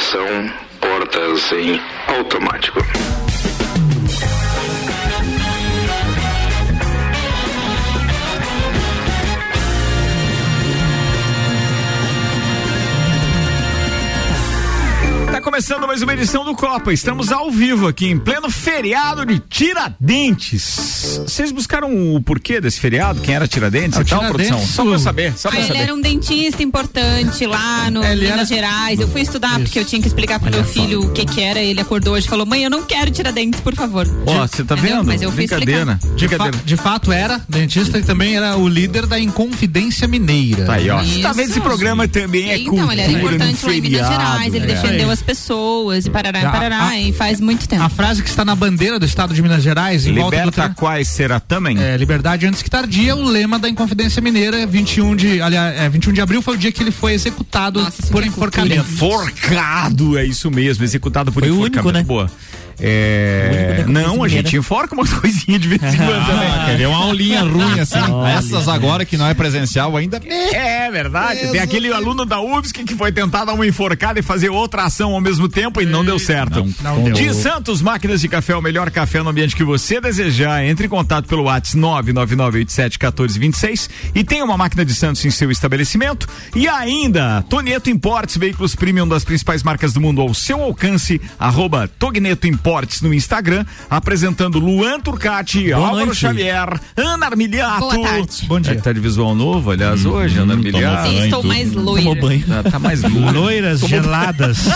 Estação Portas em Automático. Começando mais uma edição do Copa. Estamos ao vivo aqui em pleno feriado de Tiradentes. Vocês buscaram o porquê desse feriado? Quem era Tiradentes ah, e tal, Tiradentes, produção? Só pra saber, só pra ah, saber. Ele era um dentista importante lá no É, ele Minas era... Gerais. Eu fui estudar Isso. porque eu tinha que explicar pro meu filho o que que era. Ele acordou hoje e falou: "Mãe, eu não quero Tiradentes, por favor". Ó, você tá Entendeu? vendo? Mas eu fui Brincadeira. explicar. De, fa de, fato era dentista e também era o líder da Inconfidência Mineira. Tá aí, ó. Você tá vendo esse programa também é então, cultura ele era importante lá em Minas Gerais, ele é. defendeu as pessoas e parará, Já, parará, a- e faz muito tempo. A frase que está na bandeira do estado de Minas Gerais, em volta do Liberta quais será também? é, liberdade antes que tardia, o lema da Inconfidência Mineira, 21 de, aliás, é, 21 de abril foi o dia que ele foi executado Nossa, por é enforcamento. Enforcado, é isso mesmo, executado por Foi o enforcamento. único, né? Boa. É... Não, a gente enforca umas coisinhas de vez em quando também. Ah, quer ver uma aulinha ruim assim? Olha. Essas agora que não é presencial ainda. É verdade. Tem aquele aluno da UFSC que foi tentar dar uma enforcada e fazer outra ação ao mesmo tempo e não deu certo. não deu. De Santos Máquinas de Café, o melhor café no ambiente que você desejar. Entre em contato pelo WhatsApp 999871426 e tem uma máquina de Santos em seu estabelecimento. E ainda, Tonieto Importes, veículos premium das principais marcas do mundo ao seu alcance. Arroba Togneto Importes no Instagram, apresentando Luan Turcati, Álvaro noite. Xavier, Ana Armiliato. Boa tarde. Bom dia. É que tá de visual novo, aliás, hoje, Ana Armiliato. Sim, estou mais Tomou loira. banho. Tá, tá mais louro. Loiras geladas.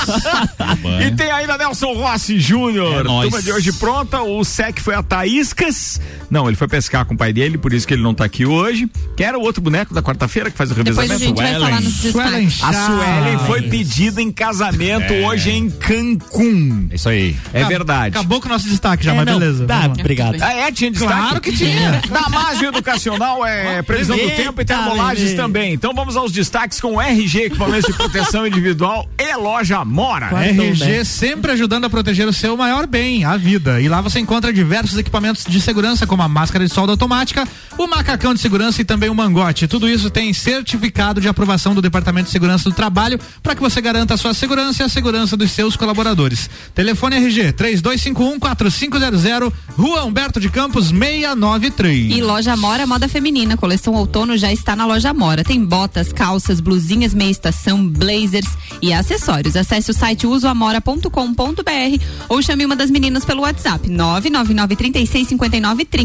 E tem ainda Nelson Rossi Júnior. É. Turma de hoje pronta. O SEC foi a Taíscas. Não, ele foi pescar com o pai dele, por isso que ele não tá aqui hoje. Que era o outro boneco da quarta-feira que faz o Depois a revezamento. gente vai Suelen. falar nos destaques. A. Suelen foi pedida em casamento hoje em Cancún. É isso aí. É verdade. Acabou com o nosso destaque já, É, mas não, beleza. Tá, vamos obrigado. Ah, é? Tinha destaque? Claro que tinha. Damásio Educacional é previsão do tempo e termolagens também. Então vamos aos destaques com RG, equipamentos de proteção individual e loja Mora. Quartão, RG né? sempre ajudando a proteger o seu maior bem, a vida. E lá você encontra diversos equipamentos de segurança, como a máscara de solda automática, o macacão de segurança e também o mangote. Tudo isso tem certificado de aprovação do Departamento de Segurança do Trabalho para que você garanta a sua segurança e a segurança dos seus colaboradores. Telefone RG 32514500, Rua Humberto de Campos 693. E loja Mora Moda Feminina, coleção outono já está na loja Mora. Tem botas, calças, blusinhas meia estação, blazers e acessórios. Acesse o site usoamora.com.br ou chame uma das meninas pelo WhatsApp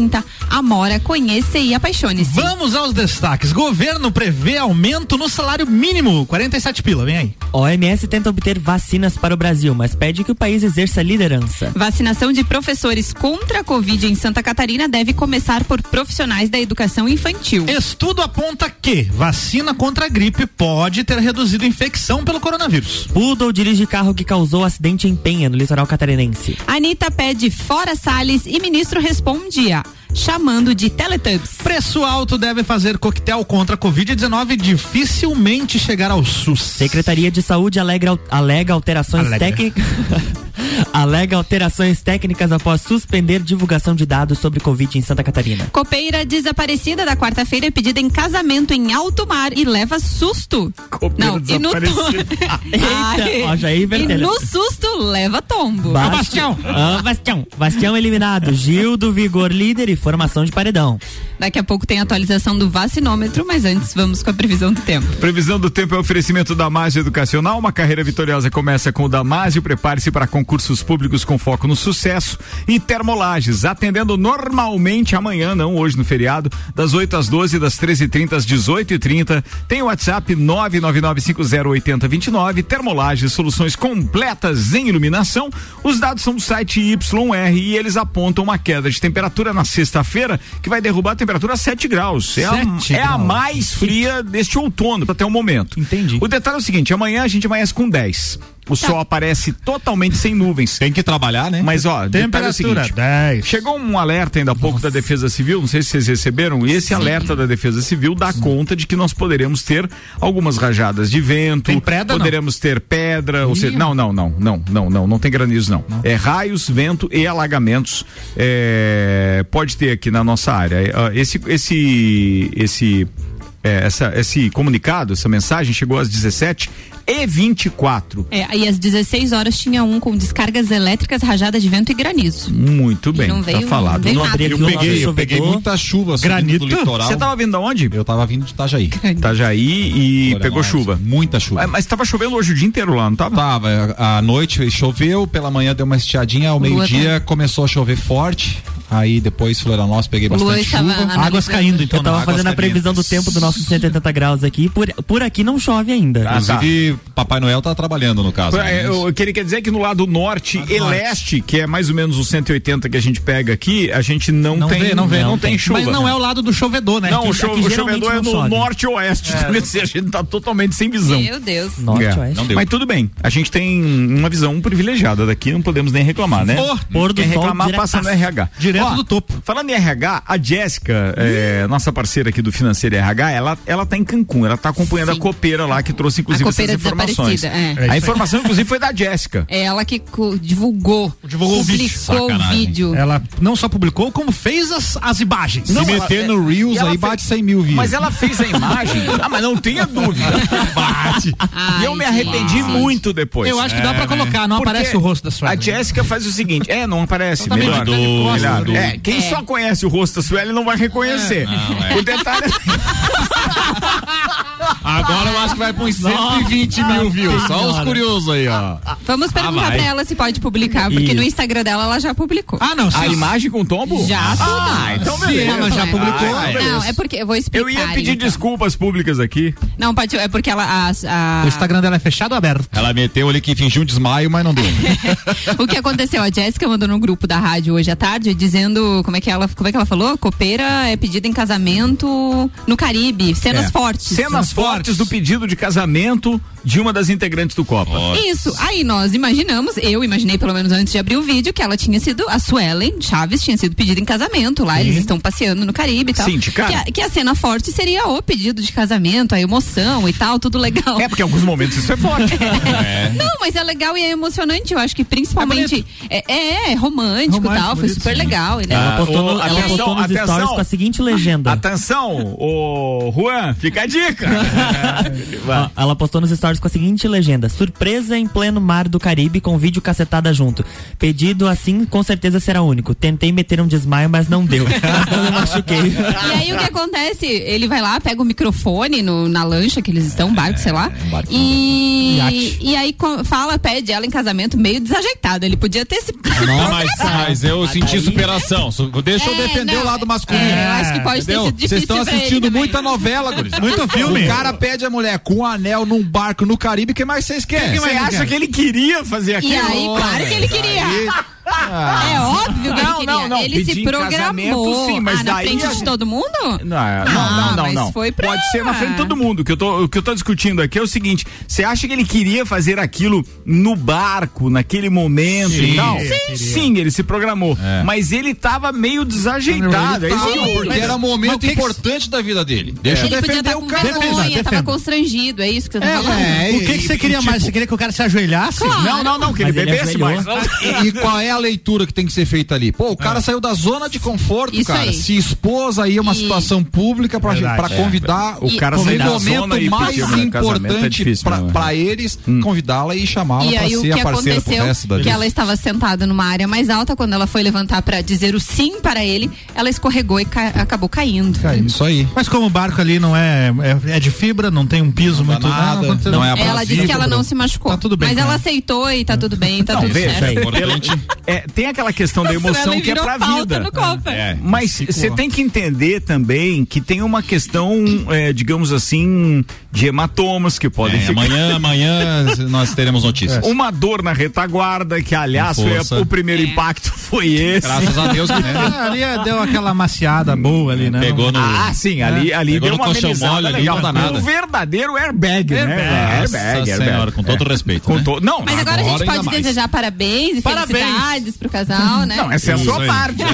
999365930. Amora, conheça e apaixone-se. Vamos aos destaques. Governo prevê aumento no salário mínimo. 47 pila, vem aí. OMS tenta obter vacinas para o Brasil, mas pede que o país exerça liderança. Vacinação de professores contra a Covid em Santa Catarina deve começar por profissionais da educação infantil. Estudo aponta que vacina contra a gripe pode ter reduzido a infecção pelo coronavírus. Poodle dirige carro que causou acidente em Penha, no litoral catarinense. Anitta pede fora Salles e ministro responde a chamando de Teletubbies. Preço alto deve fazer coquetel contra a Covid-19 dificilmente chegar ao SUS. Secretaria de Saúde alega, alega alterações técnicas. alega alterações técnicas após suspender divulgação de dados sobre Covid em Santa Catarina. Copeira desaparecida da quarta-feira é pedida em casamento em alto mar e leva susto. Copeira Não, e no, to... Eita, ó, já ia e no susto leva tombo. Basti- Bastião. Ah, Bastião. Bastião eliminado. Gil do Vigor líder e formação de paredão. Daqui a pouco tem atualização do vacinômetro, mas antes vamos com a previsão do tempo. Previsão do tempo é oferecimento da Damásio Educacional. Uma carreira vitoriosa começa com o Damásio. Prepare-se para concursos públicos com foco no sucesso. E Termolages, atendendo normalmente amanhã, não hoje no feriado, das 8 às 12, das 13h30 às 18h30. Tem o WhatsApp 999508029. Termolages, soluções completas em iluminação. Os dados são do site YR e eles apontam uma queda de temperatura na sexta-feira que vai derrubar a temperatura a 7 graus. É, a, Sete é a mais fria deste outono até o momento. Entendi. O detalhe é o seguinte: amanhã a gente amanhece com 10. O Tá. sol aparece totalmente sem nuvens. Tem que trabalhar, né? Mas ó, é o Temperatura seguinte. 10. Chegou um alerta ainda há pouco da Defesa Civil, não sei se vocês receberam, e esse alerta da Defesa Civil dá conta de que nós poderemos ter algumas rajadas de vento, Tem pedra, poderemos ter pedra, ou seja, não, não, não, não, não, não, não tem granizo não. É raios, vento e alagamentos. é, pode ter aqui na nossa área. É, Esse, esse, esse é, essa, esse comunicado, essa mensagem chegou às 17 e 24. É, aí às 16 horas tinha um com descargas elétricas, rajadas de vento e granizo. Muito bem, não veio- tá falado. não veio Não Eu peguei, eu peguei muita chuva subindo Granito? do litoral. Você tava vindo aonde? Eu tava vindo de Itajaí. Itajaí e pegou chuva. Muita chuva. É, Mas tava chovendo hoje o dia inteiro lá, não tava? Tava, à noite choveu, pela manhã deu uma estiadinha, ao meio-dia começou a chover forte. Aí depois Florianópolis peguei O bastante chuva. Águas caindo, então. Eu tava fazendo a previsão do tempo do nosso 180 graus aqui. Por, por aqui não chove ainda. Ah, tá. Inclusive, Papai Noel tá trabalhando no caso. É, né? eu- O que ele quer dizer é que no lado norte e leste, que é mais ou menos os 180 que a gente pega aqui, a gente não, Não tem, vê, não vê. não Não tem chuva. Mas não é o lado do chovedor, né? Não, o, Aqui- cho o chovedor é no chove. norte e oeste. Então, assim, a gente tá totalmente sem visão. Meu Deus. Norte, É. oeste. Mas tudo bem, a gente tem uma visão privilegiada daqui, não podemos nem reclamar, né? Pô, pôr do Quem reclamar passa no RH. Direto do topo. Falando em RH, a Jéssica, é, nossa parceira aqui do Financeiro RH, ela, ela tá em Cancún, ela tá acompanhando Sim. a copeira lá que trouxe inclusive A essas informações. desaparecida, é. A informação inclusive foi da Jéssica. É ela que divulgou, Divulgou o vídeo. publicou o vídeo. Ela não só publicou, como fez as, as imagens. Se Não, meter ela- no Reels aí fez- bate 100 mil views. Mas ela fez a imagem. ah, mas não tenha dúvida. Bate. e eu me arrependi gente. muito depois. Eu acho que dá pra colocar, não Porque aparece o rosto da sua. A Jéssica faz o seguinte: é, não aparece. Então tá melhor. Melhor. Do- É, quem só conhece o rosto da Sueli não vai reconhecer. O detalhe Agora eu acho que vai pra uns 120 mil views. Só os curiosos aí, ó. Vamos perguntar vai. pra ela se pode publicar, porque Isso. no Instagram dela ela já publicou. Ah, não. a imagem com tombo? Já, Ah, então beleza. ela já publicou. Ah, beleza. Não, é porque eu vou explicar. Eu ia pedir então. desculpas públicas aqui. Não, pode, é porque ela a, a- O Instagram dela é fechado ou aberto? Ela meteu ali que fingiu um desmaio, mas não deu. o que aconteceu? A Jéssica mandou no grupo da rádio hoje à tarde dizendo como é que ela, como é que ela falou? Copeira é pedida em casamento no Caribe, cenas É. fortes. Cenas fortes do pedido de casamento de uma das integrantes do Copa. Isso. Aí nós imaginamos, eu imaginei pelo menos antes de abrir o vídeo, que ela tinha sido, a Suelen Chaves tinha sido pedida em casamento lá, eles estão passeando no Caribe e tal. Sim, de cara. Que a, que a cena forte seria o pedido de casamento, a emoção e tal, tudo legal. É, porque em alguns momentos isso é forte. Não, mas é legal e é emocionante, eu acho que principalmente é, é, é romântico e Romântico, tal, foi bonito, super sim. legal. Ele é Ela Ah, postou, no- ela atenção, postou nos atenção. stories com a seguinte legenda. Atenção, ô Juan, fica a dica. Ela postou nos stories com a seguinte legenda: Surpresa em pleno mar do Caribe com vídeo cacetada junto. Pedido assim, com certeza será único. Tentei meter um desmaio, mas não deu. mas não me machuquei. E aí o que acontece? Ele vai lá, pega o microfone no- na lancha que eles estão, um barco, sei lá. e, Iate. e aí fala, pede ela em casamento meio desajeitado. Ele podia ter se. Não, mas, mas eu senti aí- superação. Su- Deixa eu É, defender não, o lado masculino. é, eu acho que pode ter Entendeu? sido difícil Vocês estão assistindo muita novela, guris. Muito filme. O cara pede a mulher com um anel num barco no Caribe, o que mais vocês querem? Você acha que ele queria fazer E aquilo? aí, claro que ele queria. É óbvio que Não, ele queria. não, não, Ele se programou. sim, mas ah, na daí frente a de gente- todo mundo? Não, não, Ah, não, não, não. foi pra- Pode ser na frente de todo mundo. O que, eu tô, o que eu tô discutindo aqui é o seguinte: você acha que ele queria fazer aquilo no barco, naquele momento Sim, e tal? sim. Sim, ele se programou. É. Mas ele tava meio desajeitado. É Não, eu- porque era um momento o que importante da vida dele. Deixa Ele eu podia defender estar o com cara. Defenda, vergonha, tava defenda. constrangido, é isso que você tá falando? É, o que, que você queria e, mais? tipo, Você queria que o cara se ajoelhasse? Não, não, não, que ele Mas bebesse ajoelhou. mais. E, e qual é a leitura que tem que ser feita ali? Pô, o cara saiu da zona de conforto, Isso cara. aí. Se expôs aí a uma E- situação pública pra, Verdade. pra convidar O cara no momento zona mais casamento é importante difícil, pra, né? pra eles, convidá-la e chamá-la E pra ser que a parceira pro aconteceu, resto da que vida. ela estava sentada numa área mais alta, quando ela foi levantar pra dizer o sim para ele, ela escorregou e ca- acabou caindo. Isso aí. Mas como o barco ali não é, é, é de fibra, não tem um piso Não muito nada, aconteceu- não é Ela disse que ela não se machucou. Tá tudo bem mas ela ela. aceitou e tá tudo bem, tá Não, tudo veja, certo. Importante. É, tem aquela questão da emoção que é pra vida. no Copa. É. Mas você tem que entender também que tem uma questão, é, digamos assim, de hematomas que podem É, ficar. amanhã, amanhã nós teremos notícias. Uma dor na retaguarda, que aliás foi a- o primeiro impacto foi esse. Graças a Deus né? Ah, ali é- deu aquela maciada boa ali, né? Pegou no. Ah, sim, ali, ali deu uma amenizada mole ali, legal. não dá nada. Um verdadeiro airbag, né? Airbag, airbag. senhora, com todo É. respeito. Com né? to... Não, Mas agora, a gente Agora pode mais. desejar parabéns e Parabéns. felicidades pro casal, né? Não, essa é a sua parte.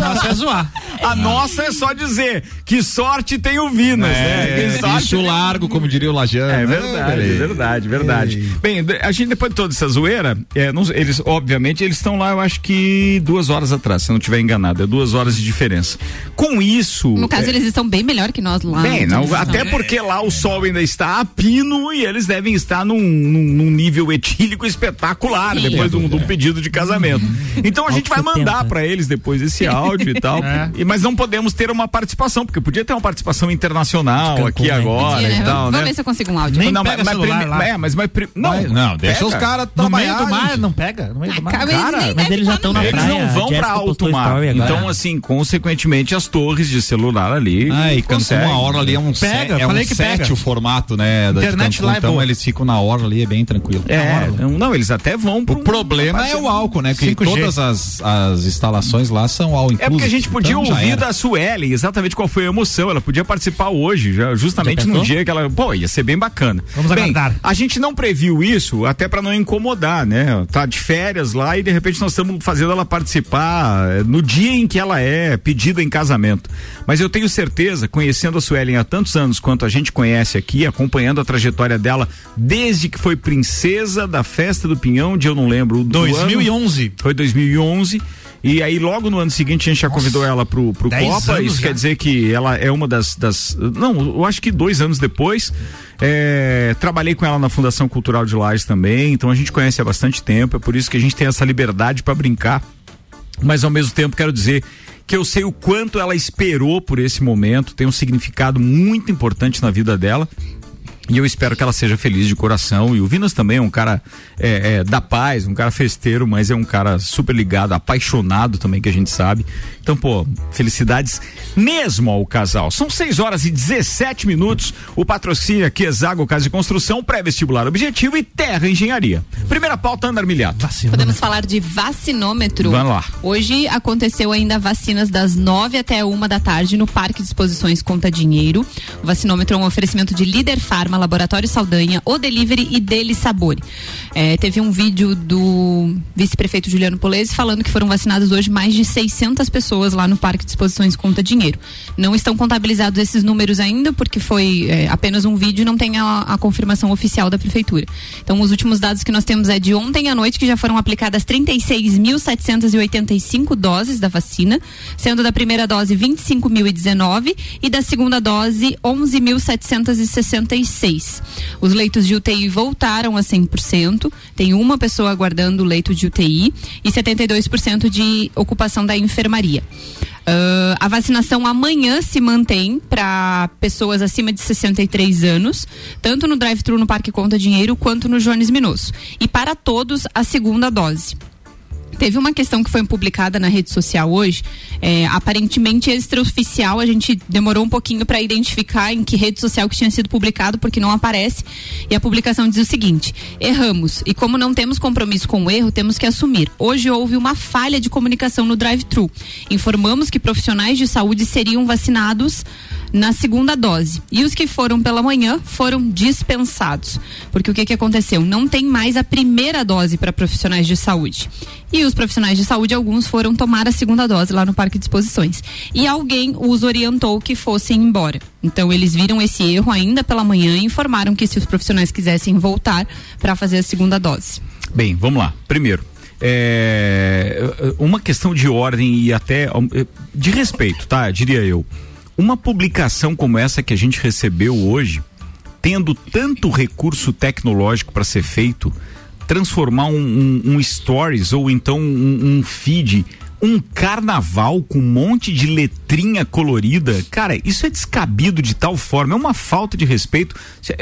Nossa, é zoar. A nossa é só dizer que sorte tem o Vinas, né? Que É, sorte isso largo, como diria o Lajano. É né? verdade, Peraí. verdade, verdade. Bem, a gente depois de toda essa zoeira, é, não- eles, obviamente, eles estão lá, eu acho que duas horas atrás, se eu não estiver enganado, é duas horas de diferença. Com isso. No caso, é, eles estão bem melhor que nós lá. Bem, não, Eles até porque lá o sol ainda está a pino e eles devem estar num, num- num nível etílico espetacular Sim. depois de um, de um pedido de casamento. Então a gente vai mandar 70. para eles depois esse áudio e tal. E, mas não podemos ter uma participação, porque podia ter uma participação internacional Cancún, aqui né? agora Podia, né? e tal, Vamos né? ver se eu consigo um áudio. Nem não, pega mas, celular prime- lá. é, mas, mas não, Vai, não, deixa pega. os caras No meio do mar, não pega? No meio do mar. Cara, Mas eles já estão na meio. Eles praia. não vão a pra alto mar. Então, assim, consequentemente, as torres de celular ali. Ah, e Cancún, conseguem. a hora ali é um Pega, set, é falei um que set pega. o formato, né? Internet Cancún, lá é então boa. eles ficam na hora ali, é bem tranquilo. É, não, não, eles até vão pro. O problema é o álcool, né? Que 5G. todas as, as instalações lá são all inclusive. É porque a gente podia então ouvir da Sueli exatamente qual foi a emoção. Ela podia participar hoje, já, justamente Já no dia que ela. Pô, ia ser bem bacana. Vamos bem, aguardar. A gente não previu isso até pra não incomodar, né? Tá de férias lá e de repente nós estamos fazendo ela participar eh, no dia em que ela é pedida em casamento. Mas eu tenho certeza, conhecendo a Suelen há tantos anos quanto a gente conhece aqui, acompanhando a trajetória dela desde que foi princesa da festa do Pinhão, de eu não lembro. do ano. 2011. Foi 2011. E aí, logo no ano seguinte, a gente já convidou ela pro, pro Copa. Isso já. quer dizer que ela é uma das. das não, eu acho que dois anos depois. é, trabalhei com ela na Fundação Cultural de Lages também. Então a gente conhece há bastante tempo. É por isso que a gente tem essa liberdade para brincar. Mas ao mesmo tempo, quero dizer que eu sei o quanto ela esperou por esse momento. Tem um significado muito importante na vida dela. E eu espero que ela seja feliz de coração. E o Vinas também é um cara é, é, da paz, um cara festeiro, mas é um cara super ligado, apaixonado também, que a gente sabe. Então, pô, felicidades mesmo ao casal. São 6 horas e 17 minutos. O patrocínio aqui é Zago Casa de Construção, pré-vestibular objetivo e Terra Engenharia. Primeira pauta, Andar Milhato. Podemos falar de vacinômetro. Vamos lá. Hoje aconteceu ainda vacinas das nove até uma da tarde no Parque de Exposições Conta Dinheiro. O vacinômetro é um oferecimento de Líder Farma, Laboratório Saldanha, O Delivery e Dele Sabor. É, teve um vídeo do vice-prefeito Juliano Polese falando que foram vacinadas hoje mais de 600 pessoas lá no Parque de Exposições Conta Dinheiro. Não estão contabilizados esses números ainda, porque foi é, apenas um vídeo e não tem a, a confirmação oficial da prefeitura. Então, os últimos dados que nós temos é de ontem à noite, que já foram aplicadas 36.785 doses da vacina, sendo da primeira dose 25.019 e da segunda dose 11.766. Os leitos de UTI voltaram a 100%, tem uma pessoa aguardando o leito de UTI e 72% de ocupação da enfermaria. Ah, a vacinação amanhã se mantém para pessoas acima de 63 anos, tanto no drive-thru no Parque Conta Dinheiro quanto no Jones Minosso. E para todos, a segunda dose. Teve uma questão que foi publicada na rede social hoje, é, aparentemente extraoficial, a gente demorou um pouquinho para identificar em que rede social que tinha sido publicado, porque não aparece. E a publicação diz o seguinte: erramos e como não temos compromisso com o erro, temos que assumir. Hoje houve uma falha de comunicação no drive-thru. Informamos que profissionais de saúde seriam vacinados na segunda dose. E os que foram pela manhã foram dispensados. Porque o que, que aconteceu? Não tem mais a primeira dose para profissionais de saúde. E os profissionais de saúde, alguns foram tomar a segunda dose lá no Parque de Exposições. E alguém os orientou que fossem embora. Então eles viram esse erro ainda pela manhã e informaram que se os profissionais quisessem voltar para fazer a segunda dose. Bem, vamos lá. Primeiro, é, uma questão de ordem e até de respeito, tá? Diria eu. Uma publicação como essa que a gente recebeu hoje, tendo tanto recurso tecnológico para ser feito, transformar um, um- um stories ou então um, um feed, um carnaval com um monte de letrinha colorida, cara, isso é descabido de tal forma, é uma falta de respeito.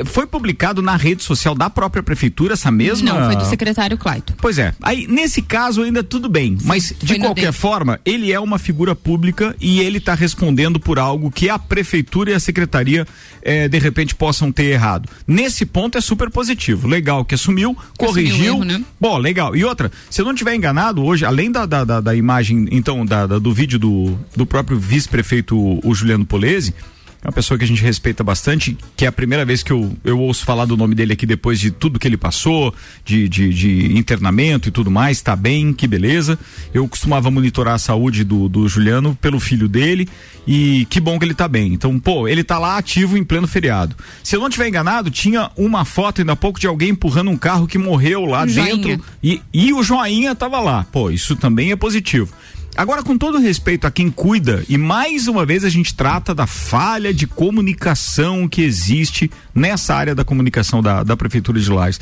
Foi publicado na rede social da própria prefeitura essa mesma? Não, foi do secretário Claito. Pois é. Aí, nesse caso, ainda tudo bem. Mas, de qualquer dele. forma, ele é uma figura pública e ele está respondendo por algo que a prefeitura e a secretaria, eh, de repente, possam ter errado. Nesse ponto é super positivo. Legal que assumiu, corrigiu. o erro, né? Bom, legal. E outra, se eu não tiver enganado, hoje, além da, da, da- da imagem, então, da, da- do vídeo do, do próprio vice-prefeito, o Juliano Polese, é uma pessoa que a gente respeita bastante, que é a primeira vez que eu, eu ouço falar do nome dele aqui depois de tudo que ele passou, de, de, de internamento e tudo mais, tá bem, que beleza. Eu costumava monitorar a saúde do, do Juliano pelo filho dele e que bom que ele tá bem. Então, pô, ele tá lá ativo em pleno feriado. Se eu não tiver enganado, tinha uma foto ainda há pouco de alguém empurrando um carro que morreu lá dentro e, e o joinha tava lá. Pô, isso também é positivo. Agora, com todo respeito a quem cuida, e mais uma vez a gente trata da falha de comunicação que existe nessa área da comunicação da, da Prefeitura de Lages.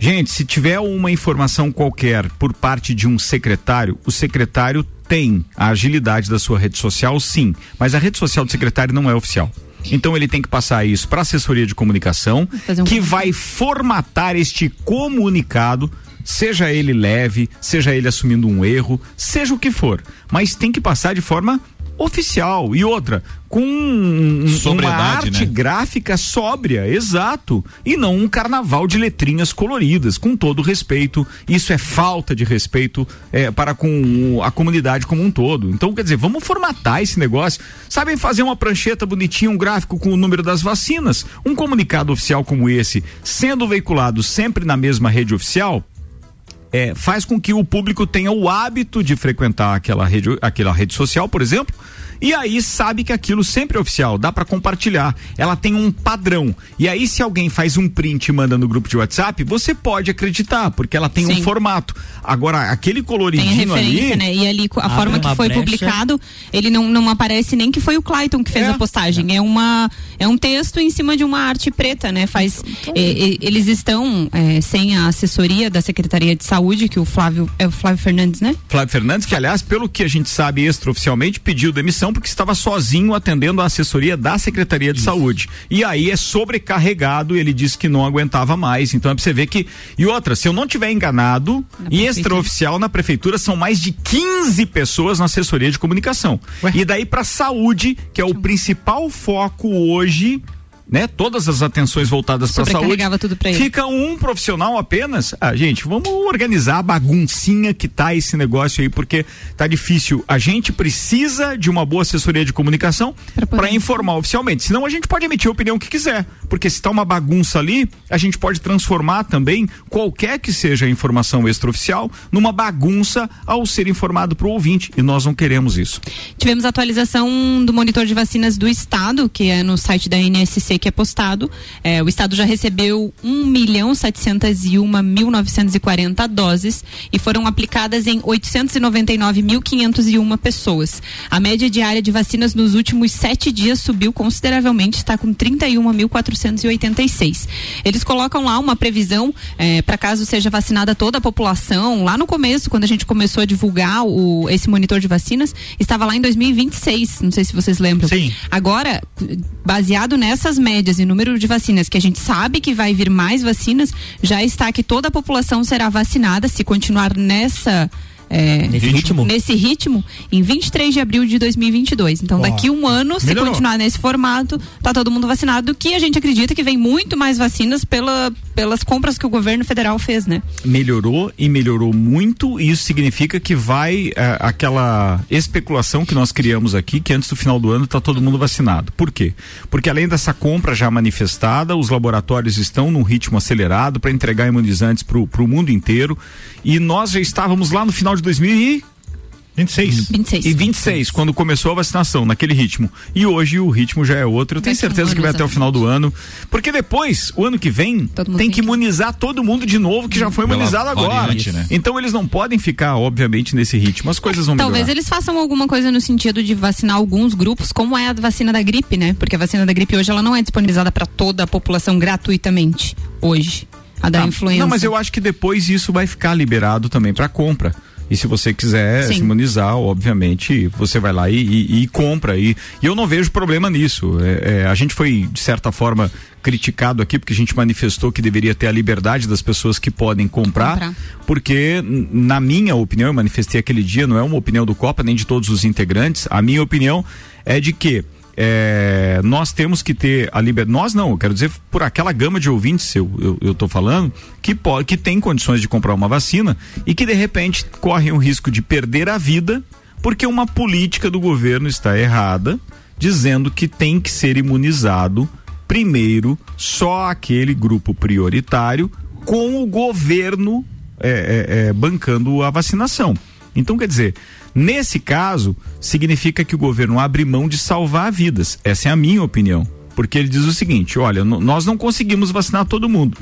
Gente, se tiver uma informação qualquer por parte de um secretário, o secretário tem a agilidade da sua rede social, sim, mas a rede social do secretário não é oficial. Então ele tem que passar isso para a assessoria de comunicação, um que vai formatar este comunicado, seja ele leve, seja ele assumindo um erro, seja o que for, mas tem que passar de forma oficial e outra com um- uma arte né? gráfica sóbria, exato, e não um carnaval de letrinhas coloridas, com todo respeito. Isso é falta de respeito é, para com a comunidade como um todo. Então, quer dizer, vamos formatar esse negócio. Sabem fazer uma prancheta bonitinha, um gráfico com o número das vacinas, um comunicado oficial como esse, sendo veiculado sempre na mesma rede oficial, é, faz com que o público tenha o hábito de frequentar aquela rede, aquela rede social, por exemplo. E aí sabe que aquilo sempre é oficial, dá para compartilhar. Ela tem um padrão. E aí se alguém faz um print e manda no grupo de WhatsApp, você pode acreditar, porque ela tem um Sim. formato. Agora, aquele coloridinho referência, ali, né? E ali, a forma que foi brecha. publicado, ele não, não aparece nem que foi o Clayton que fez É. a postagem. É. uma é um texto em cima de uma arte preta, né? Faz Então, é, é, eles estão é, sem a assessoria da Secretaria de Saúde, que o Flávio é o Flávio Fernandes, né? Flávio Fernandes, que aliás, pelo que a gente sabe extraoficialmente, pediu demissão porque estava sozinho atendendo a assessoria da Secretaria de Saúde. E aí é sobrecarregado, ele disse que não aguentava mais. Então é pra você ver que. E outra, se eu não tiver enganado, Na e extraoficial na prefeitura são mais de 15 pessoas na assessoria de comunicação. E daí pra saúde, que é o principal foco hoje. Né? Todas as atenções voltadas para saúde. Sobrecarregava tudo pra ele. Fica um profissional apenas. Ah, gente, vamos organizar a baguncinha que tá esse negócio aí, porque tá difícil. A gente precisa de uma boa assessoria de comunicação para informar oficialmente. Senão a gente pode emitir a opinião que quiser. Porque se tá uma bagunça ali, a gente pode transformar também qualquer que seja a informação extraoficial numa bagunça ao ser informado para o ouvinte. E nós não queremos isso. Tivemos a atualização do monitor de vacinas do estado, que é no site da NSC que é postado. É, o estado já recebeu 1 milhão 701.940 doses e foram aplicadas em 899.501 pessoas. A média diária de vacinas nos últimos sete dias subiu consideravelmente, está com 31.486. Eles colocam lá uma previsão para caso seja vacinada toda a população. Lá no começo, quando a gente começou a divulgar o, esse monitor de vacinas, estava lá em 2026. Não sei se vocês lembram. Sim. Agora, baseado nessas médias e número de vacinas, que a gente sabe que vai vir mais vacinas, já está que toda a população será vacinada se continuar nessa. é, Nesse ritmo? Nesse ritmo, em 23 de abril de 2022. Então, Ó, daqui um ano, se melhorou. continuar nesse formato, tá todo mundo vacinado, que a gente acredita que vem muito mais vacinas pela, pelas compras que o governo federal fez, né? melhorou e melhorou muito, e isso significa que vai eh, aquela especulação que nós criamos aqui, que antes do final do ano está todo mundo vacinado. Por quê? Porque além dessa compra já manifestada, os laboratórios estão num ritmo acelerado para entregar imunizantes para o mundo inteiro, e nós já estávamos lá no final de 2000 e 26. 26. e 26, quando começou a vacinação, naquele ritmo. E hoje o ritmo já é outro. Eu tenho certeza que vai até o final do ano. Porque depois, o ano que vem, tem que imunizar todo mundo de novo que já foi imunizado agora. variante, né? Então eles não podem ficar, obviamente, nesse ritmo. As coisas vão Talvez melhorar. eles façam alguma coisa no sentido de vacinar alguns grupos, como é a vacina da gripe, né? Porque a vacina da gripe hoje ela não é disponibilizada para toda a população gratuitamente hoje. A da Ah, influenza. Não, mas eu acho que depois isso vai ficar liberado também para compra. E se você quiser Sim. se imunizar, obviamente, você vai lá e, e- e compra. E, e eu não vejo problema nisso. É, é, a gente foi, de certa forma, criticado aqui, porque a gente manifestou que deveria ter a liberdade das pessoas que podem comprar. Comprar. Porque, na minha opinião, eu manifestei aquele dia, não é uma opinião do Copa, nem de todos os integrantes. A minha opinião é de que é, nós temos que ter a liberdade. Nós não, eu quero dizer por aquela gama de ouvintes, eu, tô falando, que, pode, que tem condições de comprar uma vacina e que de repente correm o risco de perder a vida porque uma política do governo está errada dizendo que tem que ser imunizado primeiro só aquele grupo prioritário com o governo é, é, é, bancando a vacinação. Então, quer dizer, nesse caso, significa que o governo abre mão de salvar vidas. Essa é a minha opinião. Porque ele diz o seguinte: olha, nós não conseguimos vacinar todo mundo.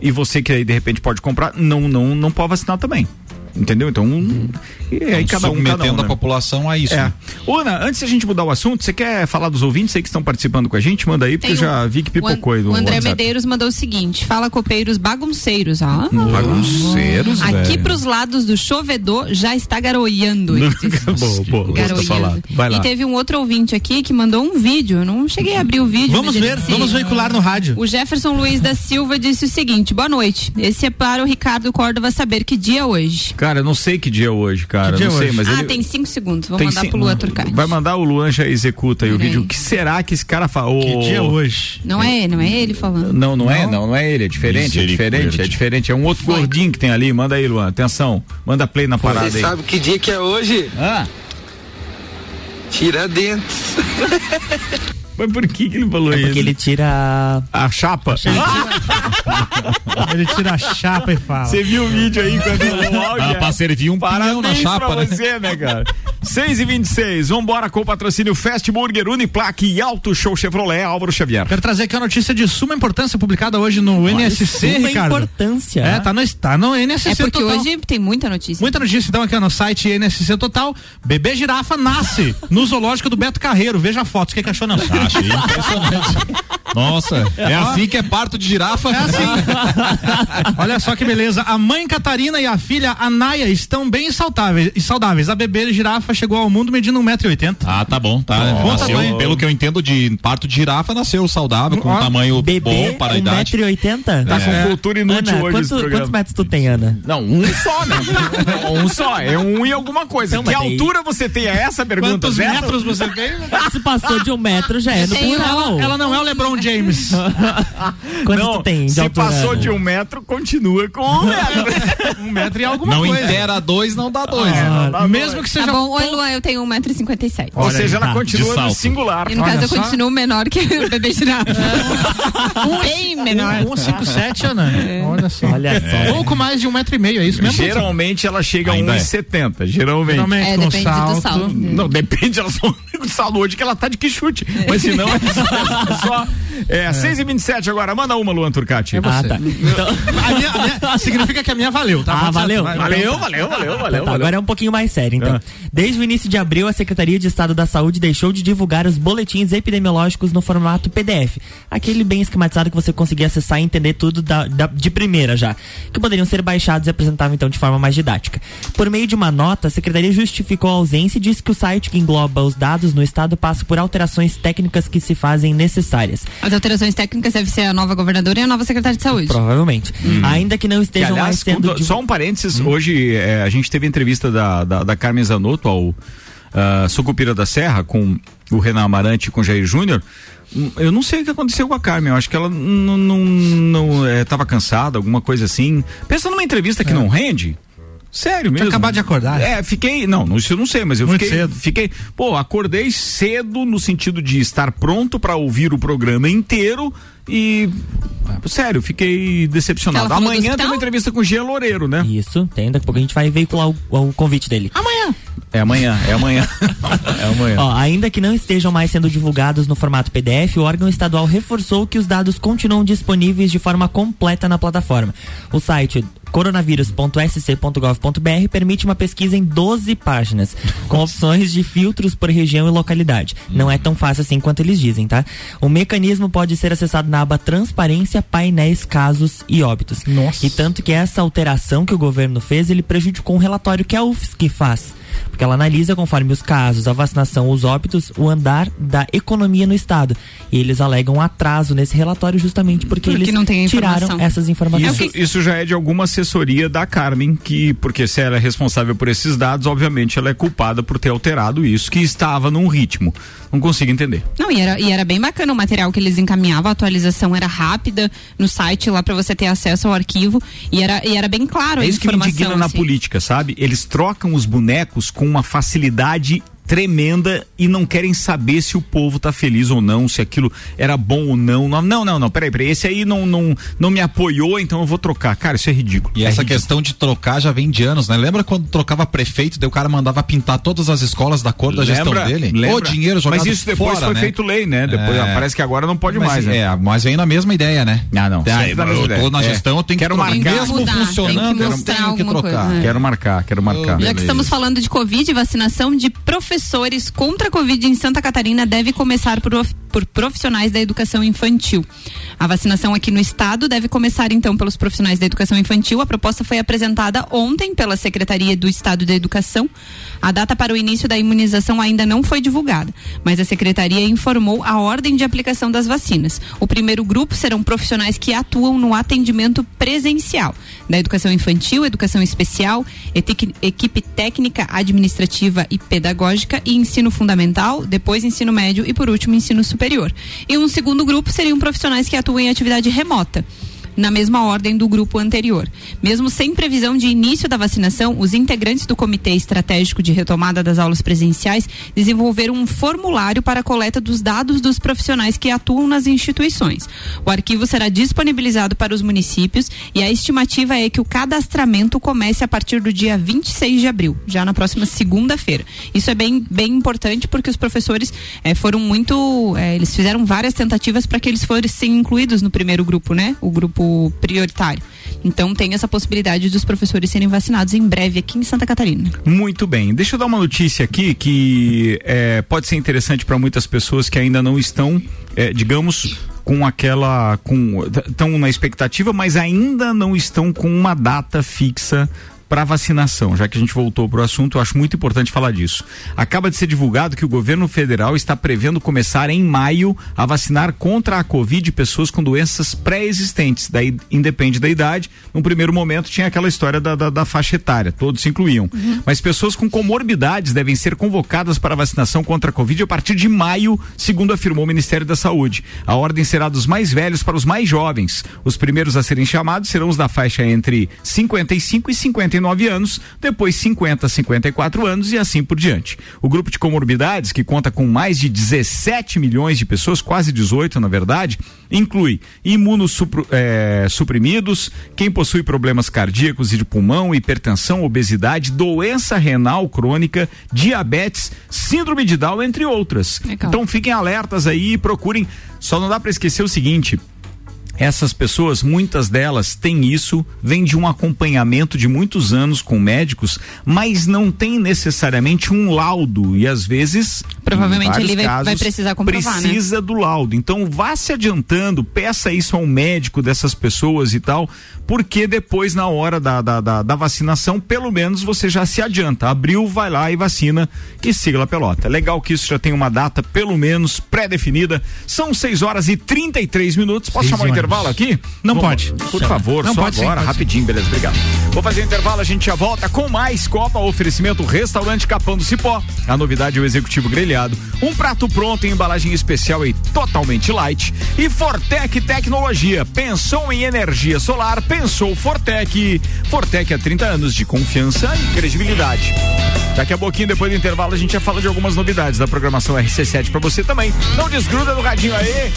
E você que aí de repente pode comprar, não, não, não pode vacinar também. Entendeu? Então, um, e aí então, cada um. Submetendo cada um, a população a isso. É. né? Ana, antes da gente mudar o assunto, você quer falar dos ouvintes aí que estão participando com a gente? Manda aí, porque eu já vi que o pipocou aí do O André WhatsApp. Medeiros mandou o seguinte: fala copeiros bagunceiros, ó. Bagunceiros, Aqui velho. pros lados do chovedor já está garoiando. Garoiando. falado. Vai lá. E teve um outro ouvinte aqui que mandou um vídeo. Eu não cheguei a abrir o vídeo. Vamos ver, disse- vamos veicular no rádio. O Jefferson Luiz da Silva disse o seguinte: boa noite. Esse é para o Ricardo Córdova saber que dia é hoje. Cara, eu não sei que dia é hoje, cara. Que dia não é sei, hoje? mas ah, ele. tem cinco segundos. Vou tem mandar sim- pro Luan Turcati. Vai mandar o Luan já executa aí o Peraí. vídeo. O que será que esse cara fala? Que dia é hoje? Não é, não é ele falando. Não, não, é, não, não é ele, é diferente, é diferente, é diferente. É um outro gordinho que tem ali. Manda aí, Luan. Atenção. Manda play na parada Você aí. sabe que dia que é hoje? Ah, Tiradentes. mas por que, que ele falou É isso? porque ele tira. A chapa? Ele tira a chapa e fala. Você viu o vídeo aí quando o áudio? Ah, pra servir um pinhão na chapa, pra né? você, né, cara? 6 e 26 vambora com o patrocínio Fast Burger, Uniplaque e Auto Show Chevrolet, Álvaro Xavier. Quero trazer aqui a notícia de suma importância publicada hoje no NSC, Uma Ricardo. importância. É, tá no, tá no NSC É porque Total. hoje tem muita notícia. Muita notícia então aqui no site NSC Total. Bebê girafa nasce no zoológico do Beto Carreiro. Veja fotos. O que, que achou, não? Ah, Achei impressionante. Nossa, é assim que é parto de girafa? É assim. Olha só que beleza. A mãe Catarina e a filha Anaia estão bem saudáveis. E saudáveis. A bebê girafa chegou ao mundo medindo 1,80m. Ah, tá bom, tá. Bom nasceu, tamanho. pelo que eu entendo de parto de girafa, nasceu saudável, com um tamanho Bebê, bom para a idade. 1,80m? Tá com cultura inútil Ana, hoje quanto- quantos metros tu tem, Ana? Não, um só, né? um só, é um e alguma coisa. Então, que altura você tem? É essa a pergunta, Quantos metros você tem? Se passou de um metro, já é no plural. Ela, ela não é o LeBron James. Quanto Não, tu tem de se altura? passou de um metro, continua com um metro. um metro e alguma Não coisa. intera dois, não dá dois. Ah, mesmo que Tá seja. bom, oi Luan, eu tenho 1,57m. Ou Olha seja, aí, ela tá, continua no singular. E no caso eu continuo menor que o bebê girafa. Bem menor. 157, Ana. Olha só. Olha só. Pouco mais de um metro e meio, é isso mesmo? Geralmente ela chega a Ainda é. 1,70. Geralmente. Geralmente É, com depende do salto. Não, depende, ela só saldo hoje que ela tá de que chute. Mas se não, é só. É, só, é, 6 e 27 agora. Manda uma, Luan Turcati. Ah, tá. Então, A minha, a minha- significa que a minha valeu, tá? Ah, valeu. vai- Valeu, valeu, valeu, valeu. Tá, agora é um pouquinho mais sério, então. Ah. Desde o início de abril, a Secretaria de Estado da Saúde deixou de divulgar os boletins epidemiológicos no formato PDF. Aquele bem esquematizado que você conseguia acessar e entender tudo da- da- de primeira já. Que poderiam ser baixados e apresentavam então de forma mais didática. Por meio de uma nota, a Secretaria justificou a ausência e disse que o site que engloba os dados no Estado passa por alterações técnicas que se fazem necessárias. As alterações técnicas devem ser a nova governadora e a nova secretária de saúde. Provavelmente. Ainda que não Que, estejam mais aliás, sendo. conta- divu- só um parênteses, hoje é, a gente teve a entrevista da, da, da Carmen Zanotto ao ah, Sucupira da Serra com o Renan Amarante e com o Jair Júnior. Hum, Eu não sei o que aconteceu com a Carmen, eu acho que ela não, não, não é, cansada, alguma coisa assim. Pensa numa entrevista que não rende. Sério mesmo. acabado de acordar. É, fiquei. Não, não, isso eu não sei, mas eu Muito fiquei. cedo. Fiquei. Pô, acordei cedo no sentido de estar pronto para ouvir o programa inteiro e. Sério, fiquei decepcionado. Amanhã tem uma entrevista com o Gia Loureiro, né? Isso, tem. Daqui a pouco a gente vai veicular o, o convite dele. É amanhã, é amanhã. é amanhã. Ó, ainda que não estejam mais sendo divulgados no formato PDF, o órgão estadual reforçou que os dados continuam disponíveis de forma completa na plataforma. O site coronavírus.sc.gov.br permite uma pesquisa em 12 páginas, com opções de filtros por região e localidade. Não é tão fácil assim quanto eles dizem, tá? O mecanismo pode ser acessado na aba Transparência, Painéis, Casos e Óbitos. Nossa. E tanto que essa alteração que o governo fez, ele prejudicou um relatório que a UFSC faz. Porque ela analisa conforme os casos, a vacinação, os óbitos, o andar da economia no estado. E eles alegam atraso nesse relatório justamente porque, Porque eles não tem a tiraram essas informações. Isso, isso já é de alguma assessoria da Carmen, que, porque se ela é responsável por esses dados, obviamente ela é culpada por ter alterado isso, que estava num ritmo. Não consigo entender. Não, e era, e era bem bacana o material que eles encaminhavam, a atualização era rápida no site lá pra você ter acesso ao arquivo e era, e era bem claro a É isso que me indigna na assim. política, sabe? Eles trocam os bonecos com uma facilidade tremenda e não querem saber se o povo tá feliz ou não, se aquilo era bom ou não. Não, não, não, não peraí, peraí, esse aí não, não, não me apoiou, então eu vou trocar. Cara, isso é ridículo. E é essa ridículo. questão de trocar já vem de anos, né? Lembra quando trocava prefeito, daí o cara mandava pintar todas as escolas da cor da gestão dele? Lembra? O dinheiro jogado Mas isso depois fora, foi né? feito lei, né? Depois É. parece que agora não pode mas, mais, né? É, mas vem na mesma ideia, né? Ah, não. Ah, eu ideia. tô na É. gestão, eu tenho Quero que trocar. marcar. Mesmo Mudar, tem que funcionando, eu tenho que trocar. coisa, é. Quero marcar, quero marcar. Já que Beleza. estamos falando de Covid, vacinação de professores contra a Covid em Santa Catarina deve começar por, por profissionais da educação infantil. A vacinação aqui no estado deve começar então pelos profissionais da educação infantil. A proposta foi apresentada ontem pela Secretaria do Estado da Educação. A data para o início da imunização ainda não foi divulgada, mas a secretaria informou a ordem de aplicação das vacinas. O primeiro grupo serão profissionais que atuam no atendimento presencial da educação infantil, educação especial, equipe técnica, administrativa e pedagógica e ensino fundamental, depois ensino médio e por último ensino superior. E um segundo grupo seriam profissionais que atuam em atividade remota na mesma ordem do grupo anterior. Mesmo sem previsão de início da vacinação, os integrantes do Comitê Estratégico de Retomada das Aulas Presenciais desenvolveram um formulário para a coleta dos dados dos profissionais que atuam nas instituições. O arquivo será disponibilizado para os municípios e a estimativa é que o cadastramento comece a partir do dia 26 de abril, já na próxima segunda-feira. Isso é bem, bem importante porque os professores eh, foram muito. eh, eles fizeram várias tentativas para que eles fossem incluídos no primeiro grupo, né? O grupo prioritário. Então tem essa possibilidade dos professores serem vacinados em breve aqui em Santa Catarina. Muito bem. Deixa eu dar uma notícia aqui que é, pode ser interessante para muitas pessoas que ainda não estão, é, digamos, com aquela. estão na expectativa, mas ainda não estão com uma data fixa para vacinação, já que a gente voltou para o assunto, eu acho muito importante falar disso. Acaba de ser divulgado que o governo federal está prevendo começar em maio a vacinar contra a Covid pessoas com doenças pré-existentes, daí independe da idade. No primeiro momento tinha aquela história da, da, da faixa etária, todos se incluíam. Mas pessoas com comorbidades devem ser convocadas para vacinação contra a Covid a partir de maio, segundo afirmou o Ministério da Saúde. A ordem será dos mais velhos para os mais jovens. Os primeiros a serem chamados serão os da faixa entre 55 e 59 anos, depois 50 a 54 anos e assim por diante. O grupo de comorbidades, que conta com mais de 17 milhões de pessoas, quase 18 na verdade, inclui imunossuprimidos, quem possui problemas cardíacos e de pulmão, hipertensão, obesidade, doença renal crônica, diabetes, síndrome de Down, entre outras. Legal. Então fiquem alertas aí e procurem. Só não dá para esquecer o seguinte. Essas pessoas, muitas delas têm isso, vem de um acompanhamento de muitos anos com médicos, mas não tem necessariamente um laudo e às vezes Provavelmente ele vai- vai casos, precisar comprovar, né? precisa do laudo. Então vá se adiantando, peça isso ao médico dessas pessoas e tal, porque depois na hora da, da, da, da vacinação, pelo menos você já se adianta. Abriu, vai lá e vacina e siga a pelota. É legal que isso já tem uma data pelo menos pré-definida. São 6 horas e 33 minutos. Posso Seis chamar horas. Intervalo aqui? Não Vamos- pode. Por favor, Não só pode agora, sim. rapidinho, beleza, obrigado. Vou fazer intervalo, a gente já volta com mais Copa, oferecimento Restaurante Capão do Cipó. A novidade é o executivo grelhado, um prato pronto em embalagem especial e totalmente light. E Fortec Tecnologia, pensou em energia solar, pensou Fortec. Fortec há 30 anos de confiança e credibilidade. Daqui a pouquinho, depois do intervalo, a gente já fala de algumas novidades da programação RC7 pra você também. Não desgruda do radinho aí.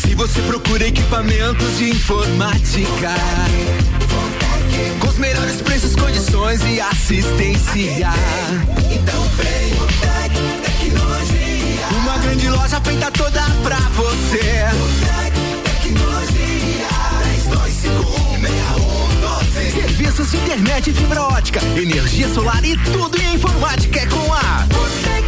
Se você procura equipamentos de informática, com os melhores preços, condições e assistência, então vem o Tec Tecnologia. Uma grande loja feita toda pra você. Tec Tecnologia. 32516112. Serviços de internet fibra ótica, energia solar e tudo em informática é com a Botec.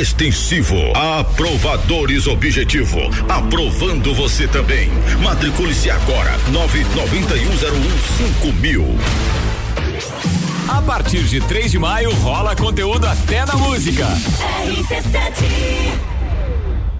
extensivo. Aprovadores Objetivo. Aprovando você também. Matricule-se agora. 99101 mil. A partir de 3 de maio rola conteúdo até na música.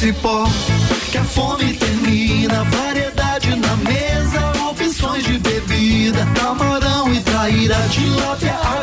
Cipó que a fome termina. Variedade na mesa, opções de bebida. Camarão e traíra, tilápia, a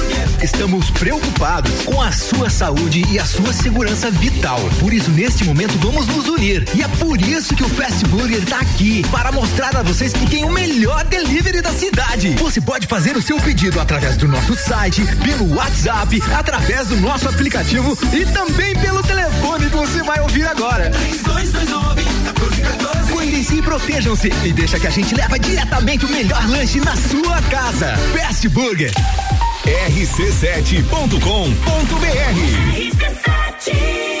Estamos preocupados com a sua saúde e a sua segurança vital. Por isso, neste momento, vamos nos unir. E é por isso que o Fast Burger está aqui para mostrar a vocês que tem o melhor delivery da cidade. Você pode fazer o seu pedido através do nosso site, pelo WhatsApp, através do nosso aplicativo e também pelo telefone que você vai ouvir agora. 3229 Cuidem-se e protejam-se e deixa que a gente leva diretamente o melhor lanche na sua casa. Fast Burger. rc7.com.br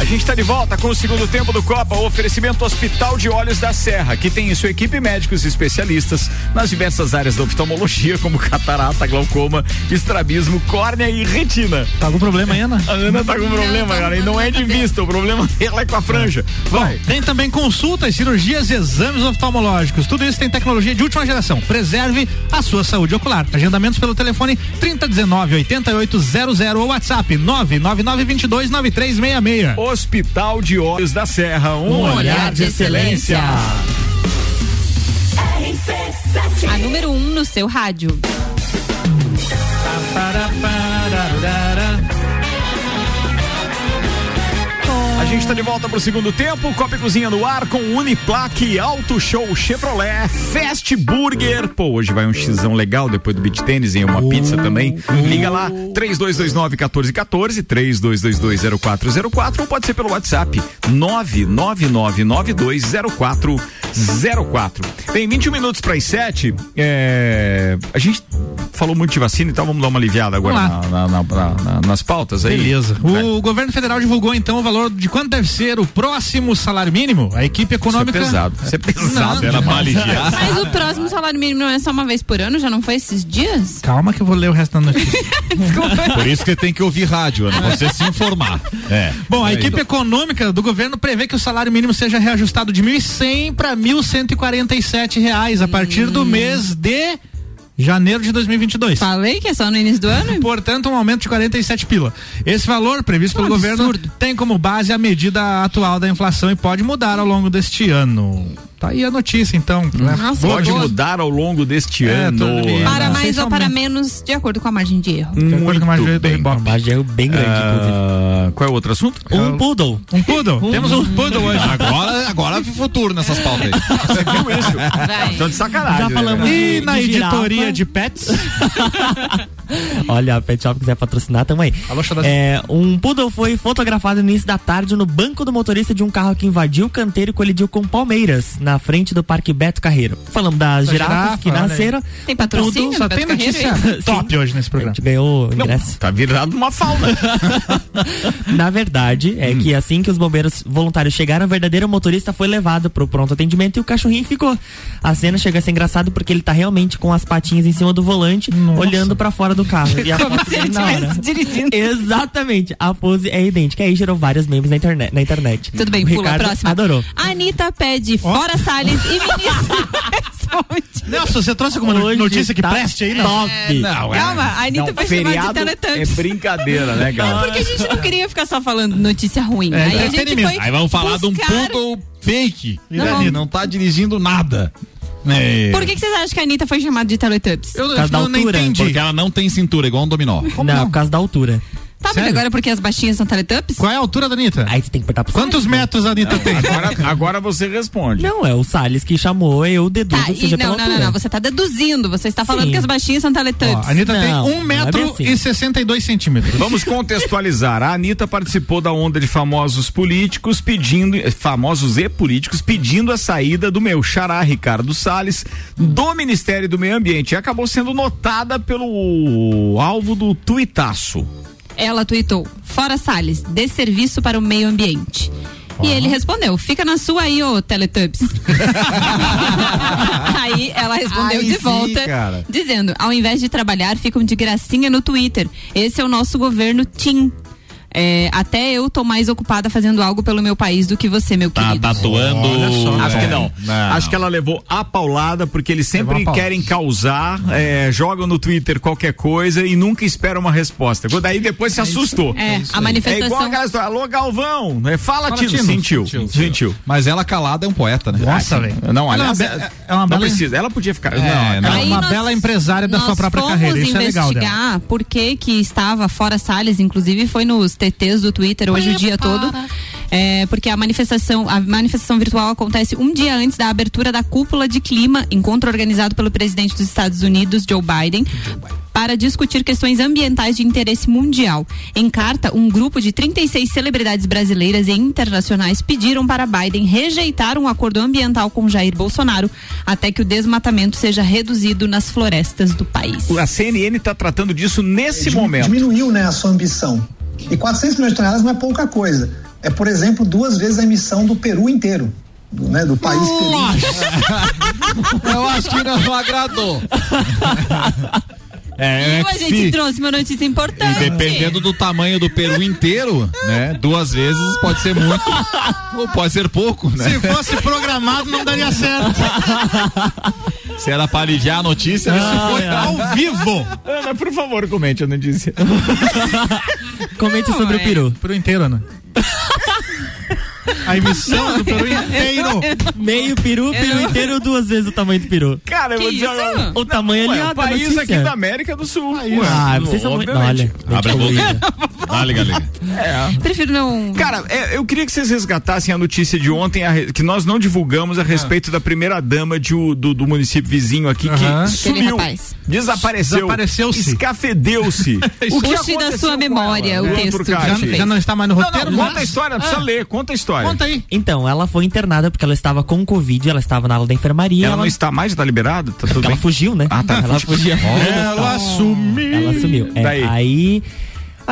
A gente está de volta com o segundo tempo do Copa, o oferecimento Hospital de Olhos da Serra, que tem em sua equipe médicos especialistas nas diversas áreas da oftalmologia, como catarata, glaucoma, estrabismo, córnea e retina. Tá com problema Ana? A Ana tá com problema, cara, e não é de vista, o problema dela é com a franja. Vai. Bom, tem também consultas, cirurgias e exames oftalmológicos. Tudo isso tem tecnologia de última geração. Preserve a sua saúde ocular. Agendamentos pelo telefone 3019 8800 ou WhatsApp 999 22 9366. Hospital de Olhos da Serra, um, Um olhar de excelência. A número 1 um no seu rádio. Gente está de volta pro segundo tempo. Copa e Cozinha no ar com Uniplaque, Auto Show Chevrolet, Fast Burger. Pô, hoje vai um xizão legal depois do beat tênis e uma pizza também. Liga lá, 3229-1414, 32220404 ou pode ser pelo WhatsApp, 999920404. Bem, 21 minutos para as 7. É, a gente falou muito de vacina, então vamos dar uma aliviada agora na- na- na- na- nas pautas aí. Beleza. O governo federal divulgou então o valor de quanto deve ser o próximo salário mínimo. A equipe econômica. Isso é pesado. Isso é pesado. Não, Era pra demais. aliviar. Mas o próximo salário mínimo não é só uma vez por ano? Já não foi esses dias? Calma que eu vou ler o resto da notícia. Por isso que tem que ouvir rádio, Ana, pra você se informar. É. Bom, a Aí. equipe econômica do governo prevê que o salário mínimo seja reajustado de 1.100 para 1.147 reais a partir do mês de janeiro de 2022. Falei que é só no início do ano? Portanto, um aumento de 47 pila. Esse valor previsto pelo Um governo absurdo. tem como base a medida atual da inflação e pode mudar ao longo deste ano. Tá aí a notícia, então. né? Nossa, Pode boa- mudar ao longo deste É, ano. Para sei mais ou para menos, de acordo com a margem de erro. De acordo com a margem do bem. Ibope. Margem de erro bem grande, inclusive. Ah, qual é o outro assunto? Um poodle. Um poodle? Temos um poodle hoje. Agora, agora futuro nessas pautas aí. Você viu isso? Vai. Estão de sacanagem. Já né, falamos cara? E de- na de editoria girafa. de pets? Olha, a Pet Shop quiser patrocinar, tamo aí. Alô. É, um poodle foi fotografado no início da tarde no banco do motorista de um carro que invadiu o canteiro e colidiu com palmeiras, na frente do Parque Beto Carreiro. Falamos das Da girafas girafa, que nasceram. Tem patrocínio? Poodle Só tem notícia top hoje nesse A programa. gente ganhou o Não, ingresso. tá virado uma fauna. Na verdade, é que assim que os bombeiros voluntários chegaram, o verdadeiro motorista foi levado pro pronto atendimento e o cachorrinho ficou. A cena chega a ser engraçado porque ele tá realmente com as patinhas em cima do volante, olhando pra fora do carro. E a Como foto se ele dele na hora. estivesse dirigindo. Exatamente. A pose é idêntica. Aí gerou vários memes na internet. Na internet. Tudo bem, o pula. Ricardo Próxima. Adorou. Anitta pede fora Salles e responde. Nelson, você trouxe alguma Hoje notícia que tá preste aí, não? Top. Não, é. Calma, a Anitta Não, foi chamada de feriado é Teletubbies. brincadeira, né, cara? Porque a gente não queria ficar só falando notícia ruim. É, aí a gente foi Aí vamos falar de um buscar- poodle fake. E Não, daí? não tá dirigindo nada. É. Por que, que vocês acham que a Anitta foi chamada de Teletubbies? Eu, Por causa da eu não altura, entendi. Porque ela não tem cintura, igual um dominó. não, por causa da altura. Tá, mas agora porque as baixinhas são Teletubbies? Qual é a altura da Anitta? Aí você tem que perguntar pro Quantos Salles, metros a Anitta tem? Agora, agora você responde. Não, é o Salles que chamou, eu deduzo Tá, que seja não, pela não, não, altura. não, você tá deduzindo, você está falando Sim. que as baixinhas são Ó, Teletubbies. a Anitta Não, tem 1 é metro assim. e 62 centímetros. Vamos contextualizar. A Anitta participou da onda de famosos políticos pedindo, famosos e políticos pedindo a saída do meu xará Ricardo Salles do Ministério do Meio Ambiente e acabou sendo notada pelo alvo do tuitaço. Ela tuitou, fora Salles, dê serviço para o meio ambiente. E ele respondeu, fica na sua aí, ô Teletubbies. aí ela respondeu de volta, dizendo, ao invés de trabalhar, ficam de gracinha no Twitter. Esse é o nosso governo Tim. É, até eu tô mais ocupada fazendo algo pelo meu país do que você, meu Tá querido. tatuando. Olha só. Acho É, que não. Acho que ela levou a paulada porque eles sempre querem causar, eh, jogam no Twitter qualquer coisa e nunca esperam uma resposta. Daí depois se assustou. É, a É igual manifestação. aquela história, alô Galvão, né? fala, Fala, Tino, sentiu, Sentiu. sentiu. Mas ela calada é um poeta, né? Nossa, velho. Não, Ela é uma aliás, é, é uma não bela- precisa, ela podia ficar, É, não, não. É uma nós- bela empresária da sua própria carreira. Isso é legal dela. investigar por que que estava fora Salles, inclusive foi nos TTs do Twitter hoje o dia todo. É, porque a manifestação, a manifestação virtual acontece um dia antes da abertura da cúpula de clima, encontro organizado pelo presidente dos Estados Unidos, Joe Biden, para discutir questões ambientais de interesse mundial. Em carta, um grupo de 36 celebridades brasileiras e internacionais pediram para Biden rejeitar um acordo ambiental com Jair Bolsonaro até que o desmatamento seja reduzido nas florestas do país. A CNN está tratando disso nesse Dimi- momento. Diminuiu né, a sua ambição. E 400 milhões de toneladas não é pouca coisa. É, por exemplo, duas vezes a emissão do Peru inteiro. Do, né, do país Peru. Eu acho que não agradou. É, é a gente se- trouxe uma notícia importante. Dependendo do tamanho do peru inteiro, né? Duas vezes pode ser muito ou pode ser pouco, né? Se fosse programado, não daria certo. Se era pra aliviar a notícia, Isso isso foi ao vivo. Ana, por favor, comente a notícia. Comente sobre o peru. Peru inteiro, Ana. A emissão do Peru inteiro. Meio peru, peru inteiro, duas vezes o tamanho do peru. Cara, eu vou dizer isso? agora. O tamanho Ué, ali, ó, o país notícia. aqui da América do Sul. Ué, Ah, vocês são muito. Olha, Abre a boca. Ah, liga, liga. Prefiro não. Cara, é, eu queria que vocês resgatassem a notícia de ontem, a que nós não divulgamos a respeito da primeira dama de do, do município vizinho aqui, Aham. que Aquele sumiu. Desapareceu. Desapareceu-se. Escafedeu-se. o que Puxe da aconteceu sua memória ela, o texto que Já, já não está mais no Não, roteiro, não, mas- conta a história, não precisa Ah. ler, conta a história. Conta aí. Então, ela foi internada porque ela estava com Covid, ela estava na aula da enfermaria. Ela não está mais, tá liberada? Tá ela fugiu, né? Ah, tá. Ela fugiu. Ela sumiu. Ela sumiu. É, Daí? Aí,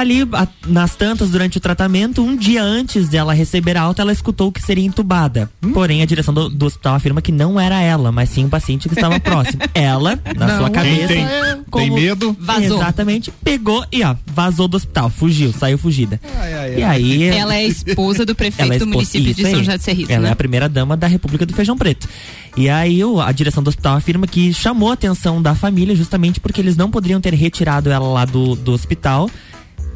ali, a- nas tantas, durante o tratamento, um dia antes dela receber a alta, ela escutou que seria entubada. Hum? Porém, a direção do, do hospital afirma que não era ela, mas sim um paciente que estava próximo. Ela, na Não, sua cabeça. tem- como- tem medo? Vazou. Exatamente. Pegou e, ó, vazou do hospital, fugiu, saiu fugida. E aí. Ela é esposa do prefeito Ela é do município de São. José de Serrito, Ela né? é a primeira dama da República do Feijão Preto. E aí o- a direção do hospital afirma que chamou a atenção da família justamente porque eles não poderiam ter retirado ela lá do, do hospital.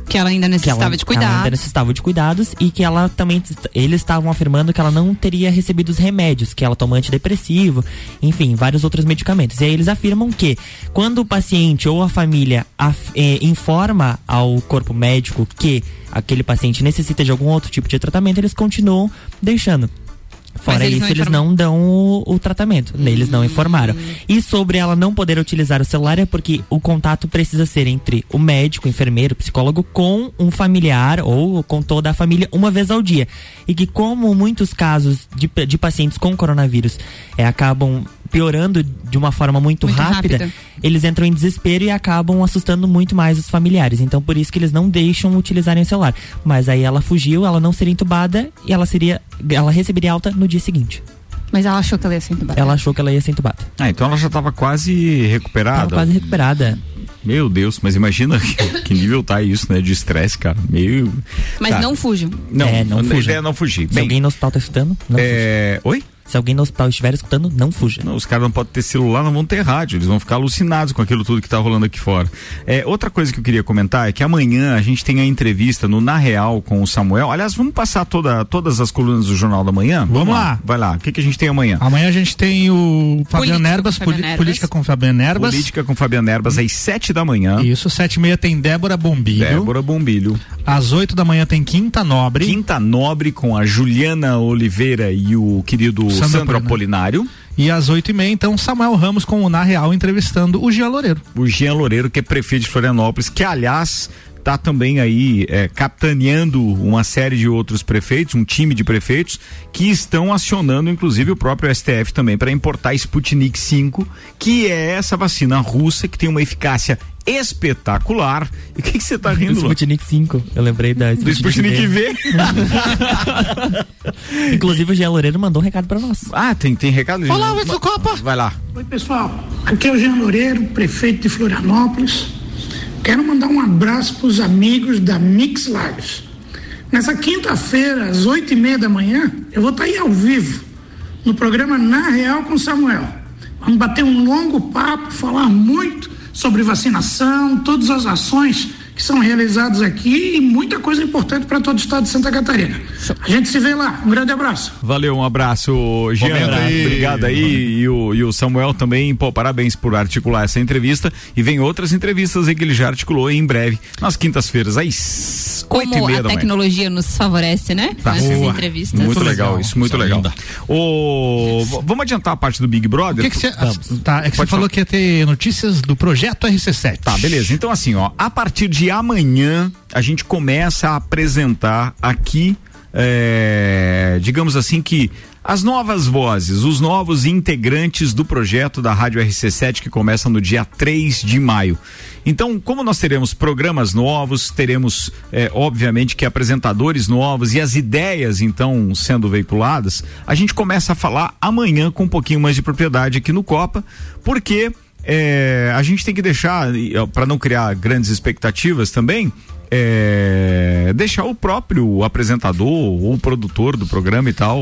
Que ela ainda necessitava ela, de ela ainda necessitava de cuidados e que ela também eles estavam afirmando que ela não teria recebido os remédios, que ela toma antidepressivo, enfim, vários outros medicamentos. E aí eles afirmam que quando o paciente ou a família af- eh, informa ao corpo médico que aquele paciente necessita de algum outro tipo de tratamento, eles continuam deixando. Fora eles isso, não eles não dão o, o tratamento. Eles não informaram. E sobre ela não poder utilizar o celular é porque o contato precisa ser entre o médico, o enfermeiro, o psicólogo com um familiar ou com toda a família uma vez ao dia. E que como muitos casos de, de pacientes com coronavírus é, acabam piorando de uma forma muito, Muito rápida, rápida. eles entram em desespero e acabam assustando muito mais os familiares. Então por isso que eles não deixam utilizarem o celular. Mas aí ela fugiu, ela não seria entubada e ela seria ela receberia alta no dia seguinte. Mas ela achou que ela ia ser entubada. Ela achou que ela ia ser entubada. Ah, então ela já estava quase recuperada. Tava quase recuperada. Meu Deus, mas imagina que, que nível tá isso, né? De estresse, cara. Meio. Mas Tá. não fujam. Não, É, não a fuja. ideia é não fugir. Se Bem, alguém no hospital tá escutando, não é... Oi? Se alguém no hospital estiver escutando, não fuja. Não, os caras não podem ter celular, não vão ter rádio, eles vão ficar alucinados com aquilo tudo que tá rolando aqui fora. É, outra coisa que eu queria comentar é que amanhã a gente tem a entrevista no Na Real com o Samuel. Aliás, vamos passar toda, todas as colunas do Jornal da Manhã? Vamos lá. Vai lá. O que, que a gente tem amanhã? Amanhã a gente tem o Fabiano Erbas. Política com Fabiano Erbas. Política com Fabiano Erbas às sete da manhã. Isso, sete e meia tem Débora Bombilho. Débora Bombilho. Às oito da manhã tem Quinta Nobre. Quinta Nobre com a Juliana Oliveira e o querido Sandro Sandro, Apolinário. Apolinário. E às oito e meia, então, Samuel Ramos com o Na Real entrevistando o Jean Loureiro. O Jean Loureiro, que é prefeito de Florianópolis, que aliás está também aí é, capitaneando uma série de outros prefeitos, um time de prefeitos que estão acionando inclusive o próprio STF também para importar Sputnik 5, que é essa vacina russa que tem uma eficácia espetacular. E o que você tá Do rindo, Lu? Sputnik 5. Eu lembrei da Do Sputnik V. Inclusive o Jean Loureiro mandou um recado pra nós. Ah, tem, tem recado? Olá, Vitor Copa! Vai lá. Oi, pessoal. Aqui é o Jean Loureiro, prefeito de Florianópolis. Quero mandar um abraço para os amigos da Mix Lives. Nessa quinta-feira, às oito e meia da manhã, eu vou estar aí ao vivo, no programa Na Real com Samuel. Vamos bater um longo papo, falar muito sobre vacinação, todas as ações que são realizadas aqui e muita coisa importante para todo o estado de Santa Catarina. A gente se vê lá. Um grande abraço. Valeu, um abraço, Jean. Aí. Obrigado aí. E o, e o Samuel também, pô, parabéns por articular essa entrevista. E vem outras entrevistas aí que ele já articulou em breve, nas quintas-feiras, às oito e Como meia a da manhã. tecnologia nos favorece, né? Tá. Essas Boa. entrevistas. Muito legal, isso, muito legal. linda. V- vamos adiantar a parte do Big O Brother? que que você. Tá, é que você falou que ia ter notícias do projeto RC7. Tá, beleza. Então, assim, ó, a partir de amanhã a gente começa a apresentar aqui, é, digamos assim, que as novas vozes, os novos integrantes do projeto da Rádio RC7 que começa no dia 3 de maio. Então, como nós teremos programas novos, teremos, é, obviamente, que apresentadores novos e as ideias, então, sendo veiculadas, a gente começa a falar amanhã com um pouquinho mais de propriedade aqui no Copa, porque é, a gente tem que deixar, para não criar grandes expectativas também, é, deixar o próprio apresentador ou o produtor do programa e tal,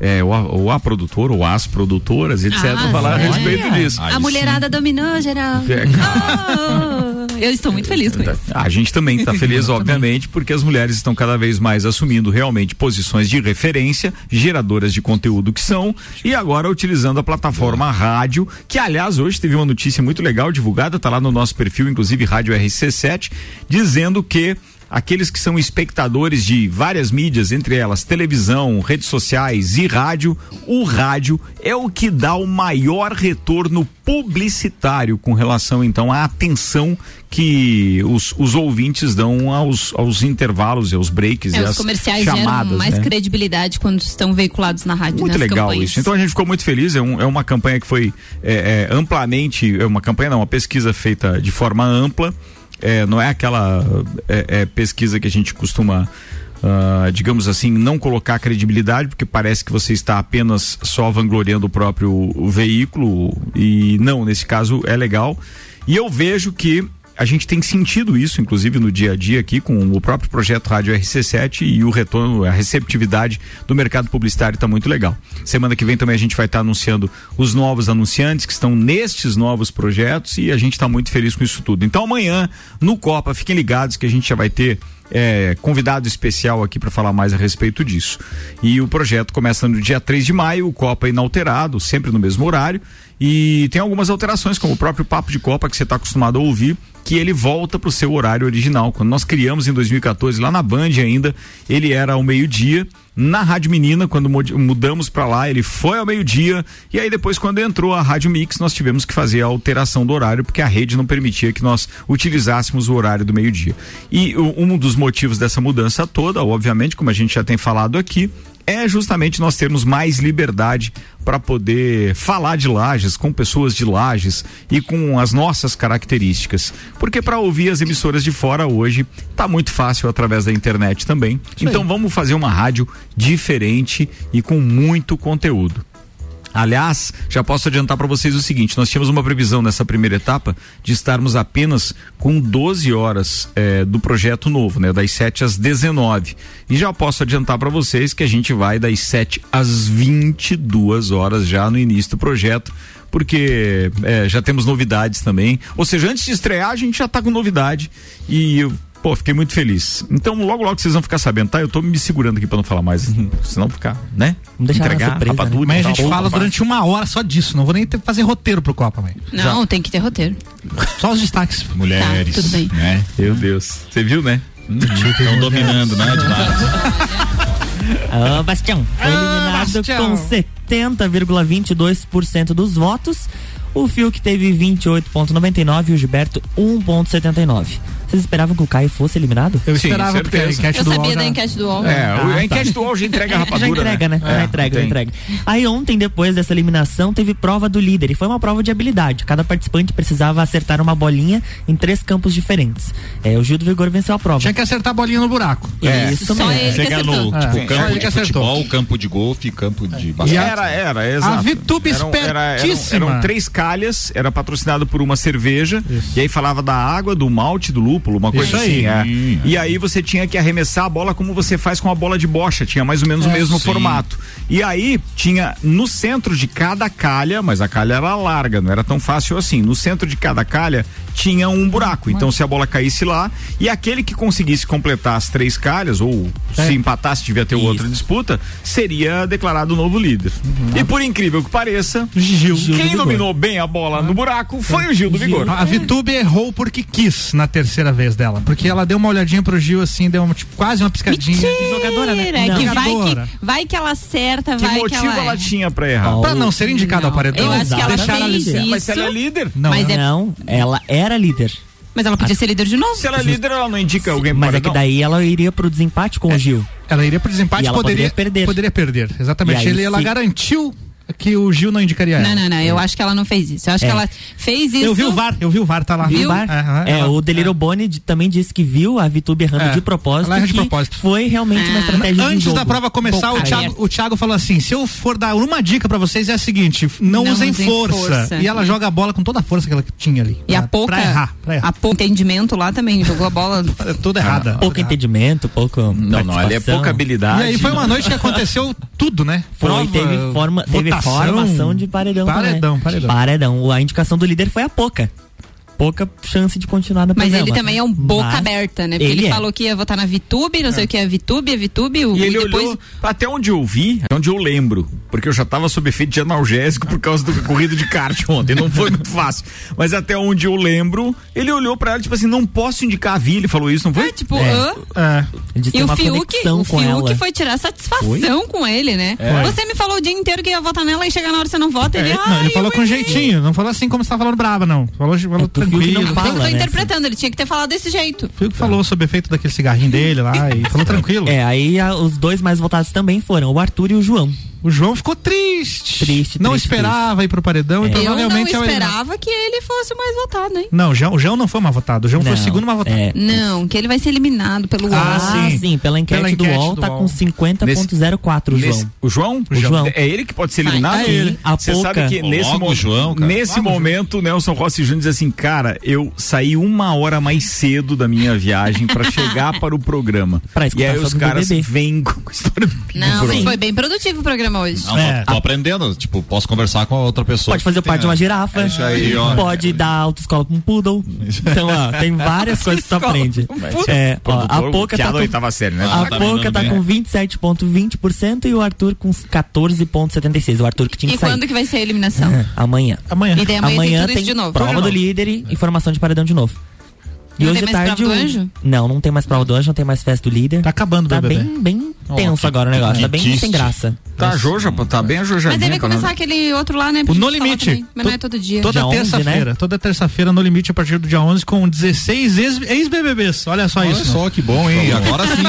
é, ou, a, ou a produtora, ou as produtoras, etc., Ah, falar a olha. respeito disso. A mulherada dominou, geral. É, Ah, eu estou muito feliz com isso. A gente também está feliz, obviamente, porque as mulheres estão cada vez mais assumindo realmente posições de referência, geradoras de conteúdo que são, e agora utilizando a plataforma rádio, que aliás hoje teve uma notícia muito legal divulgada, tá lá no nosso perfil, inclusive Rádio RC7, dizendo que aqueles que são espectadores de várias mídias, entre elas televisão, redes sociais e rádio, o rádio é o que dá o maior retorno publicitário com relação então à atenção que os, os ouvintes dão aos, aos intervalos e aos breaks É, e os comerciais chamadas, geram mais né? credibilidade quando estão veiculados na rádio. Muito legal campanhas. isso. Então a gente ficou muito feliz. É, um- é uma campanha que foi é, é, amplamente, é uma campanha, não, uma pesquisa feita de forma ampla. É, não é aquela é, é, pesquisa que a gente costuma, ah, digamos assim, não colocar credibilidade, porque parece que você está apenas só vangloriando o próprio veículo. E não, nesse caso é legal. E eu vejo que a gente tem sentido isso, inclusive no dia a dia aqui, com o próprio projeto Rádio RC7 e o retorno, a receptividade do mercado publicitário está muito legal. Semana que vem também a gente vai estar anunciando os novos anunciantes que estão nestes novos projetos e a gente está muito feliz com isso tudo. Então amanhã, no Copa, fiquem ligados que a gente já vai ter é, convidado especial aqui para falar mais a respeito disso. E o projeto começa no dia 3 de maio, o Copa inalterado, sempre no mesmo horário. E tem algumas alterações, como o próprio Papo de Copa que você está acostumado a ouvir, que ele volta para o seu horário original. Quando nós criamos em 2014, lá na Band ainda, ele era ao meio-dia. Na Rádio Menina, quando mudamos para lá, ele foi ao meio-dia. E aí depois, quando entrou a Rádio Mix, nós tivemos que fazer a alteração do horário, porque a rede não permitia que nós utilizássemos o horário do meio-dia. E um dos motivos dessa mudança toda, obviamente, como a gente já tem falado aqui, é justamente nós termos mais liberdade para poder falar de lajes com pessoas de lajes e com as nossas características. Porque para ouvir as emissoras de fora hoje tá muito fácil através da internet também. então vamos fazer uma rádio diferente e com muito conteúdo. Aliás, já posso adiantar para vocês o seguinte: nós tínhamos uma previsão nessa primeira etapa de estarmos apenas com 12 horas eh, do projeto novo, né? Das 7 às 19. E já posso adiantar para vocês que a gente vai das 7 às 22 horas já no início do projeto. Porque eh, já temos novidades também. Ou seja, antes de estrear, a gente já tá com novidade. E eu Pô, fiquei muito feliz. Então, logo, logo vocês vão ficar sabendo, tá? Eu tô me segurando aqui pra não falar mais, senão ficar, né? Vamos deixar Entregar surpresa, rapadura, né? Mas a gente fala durante uma hora só disso. Não vou nem ter, fazer roteiro pro Copa, mãe. Não, tem que ter roteiro. Só os destaques. Mulheres. Tá, tudo bem. Né? Meu Deus. Você viu, né? Estão dominando, né? De Ah, Bastião foi eliminado Bastião. com 70,22% dos votos. O Fiuk teve 28,99 e o Gilberto 1,79. Vocês esperavam que o Caio fosse eliminado? Eu esperava, porque a enquete Eu do UOL sabia já- da enquete do UOL. É, o- a tá. enquete do UOL já entrega a rapadura. Já entrega, né? É, já entrega, já entrega. Aí ontem, depois dessa eliminação, teve prova do líder. E foi uma prova de habilidade. Cada participante precisava acertar uma bolinha em três campos diferentes. É, o Gil do Vigor venceu a prova. Tinha que acertar a bolinha no buraco. É, isso Só mesmo. ele que no acertou. É, tipo, só campo ele de que acertou. futebol, campo de golfe, campo de basquete. Era, era, exato. A Vitube Eram- era- eram- espertíssima. Eram, três calhas, era patrocinado por uma cerveja, e aí falava da água, do malte, do lúpulo, uma coisa Isso assim. aí. é. E aí você tinha que arremessar a bola como você faz com a bola de bocha, tinha mais ou menos o mesmo sim. formato. E aí tinha no centro de cada calha, mas a calha era larga, não era tão fácil assim. No centro de cada calha tinha um buraco. Então se a bola caísse lá, e aquele que conseguisse completar as três calhas, ou se empatasse, devia ter outra disputa, seria declarado novo líder. E por incrível que pareça, Gil. quem dominou bem a bola no buraco foi o Gil do Vigor. A Vitube errou porque quis na terceira vez dela. Porque ela deu uma olhadinha pro Gil assim, deu uma, tipo, quase uma piscadinha. jogadora, né? Mentira, Não. que vai, que, vai que ela acerta, Que vai que motivo ela, ela, é. tinha pra errar? Pra não ser indicada ao paredão. Eu acho que ela deixar ela fez líder. isso. Mas se ela é líder? Não, Mas é- Não, ela era líder. Mas ela podia ser líder de novo. Se ela é líder, ela não indica alguém pro Mas é que daí ela iria pro desempate com o Gil. Ela iria pro desempate E ela poderia, poderia perder. Poderia perder, exatamente. E aí, Ele, ela se- garantiu que o Gil não indicaria ela. Não, não, não. Eu acho que ela não fez isso. Eu acho É. que ela fez isso. Eu vi o VAR, eu vi o VAR, tá lá. Viu? VAR? É, ela- o Deliro Boni de- também disse que viu a Vitube errando É, de propósito. ela erra de propósito. Foi realmente uma Ah. estratégia de Antes jogo. da prova começar, o Thiago, o Thiago falou assim: se eu for dar uma dica pra vocês é a seguinte: não, Não usem usem força. força. E ela joga a bola com toda a força que ela tinha ali. E a Pra- pouca. Pra errar, pra errar. A pouco entendimento lá também. Jogou a bola. É Toda errada. Pouco Toda errada. entendimento, pouco. Não, não, ali é pouca habilidade. E aí foi uma noite que aconteceu tudo, né? Foi, teve, forma, teve. Formação de paredão. Paredão, também. paredão. Paredão. A indicação do líder foi a pouca. Pouca chance de continuar na Mas ele também é um boca Mas aberta, né? Porque ele, ele é. falou que ia votar na Vitube, não sei o que é Vitube, é Vitube, o- E ele depois olhou, até onde eu vi, até onde eu lembro, porque eu já tava sob efeito de analgésico por causa do corrido de kart ontem, não foi muito fácil. Mas até onde eu lembro, ele olhou pra ela, tipo assim, não posso indicar a Vi, ele falou isso, não foi? É, tipo? É. E o Fiuk, o Fiuk foi tirar satisfação com ele, né? É. Você me falou o dia inteiro que ia votar nela e chegar na hora você não vota. Ele, É, não, "Ai, ele falou com errei." jeitinho, não falou assim como você tá falando braba, não. Falou, falou tranquilo. Eu tô interpretando, ele tinha que ter falado desse jeito. Foi o que falou sobre o efeito daquele cigarrinho dele lá e falou tranquilo. É, aí a- os dois mais votados também foram o Arthur e o João. O João ficou triste. Triste, Não triste, esperava ir pro paredão e Eu não provavelmente é o eliminado. esperava que ele fosse o mais votado, hein? Não, o João, o João não foi mais votado. O João foi o Não, segundo mais votado. é. Não, que ele vai ser eliminado pelo Ah, UOL. sim. Pela enquete, Pela do enquete UOL do tá UOL. com 50.04 o João. Nesse- o João? O João. É ele que pode ser eliminado? É ele. A Você pouca. sabe que nesse, Logo mo- o João, cara. nesse momento, Nelson Rossi Júnior diz assim, cara, eu saí uma hora mais cedo da minha viagem pra chegar para o programa. Pra e aí os caras vêm com a história do Não, mas foi bem produtivo o programa hoje. Não, É. tô, tô aprendendo. Tipo, posso conversar com a outra pessoa. Pode fazer parte de uma girafa. É isso aí, ó. Pode dar autoescola pra um poodle. Então, ó, tem várias coisas que tu aprende. É, ó, a Poca tá com, série, né? a tá Poca tá com 27,20% e o Arthur com 14,76%. O Arthur que tinha E que sair. quando que vai ser a eliminação? É, amanhã. Amanhã. E daí amanhã, tem tudo isso de novo. prova do líder e informação de paredão de novo. E Não hoje tem de mais tarde. prova do o- anjo? Não, não tem mais prova do anjo, não tem mais festa do líder. Tá acabando o Tá BBB. bem, bem tenso que- agora o negócio. Tá bem triste. sem graça. Tá a Joja, pô, tá bem a Joja. Mas aí vai começar aquele outro lá, né? O No Limite. também, Mas não é To- todo dia. Toda 11, terça-feira. né? Toda terça-feira no limite a partir do dia 11 com 16 ex- ex-BBBs. Olha só Olha isso. só que bom, hein? Agora sim.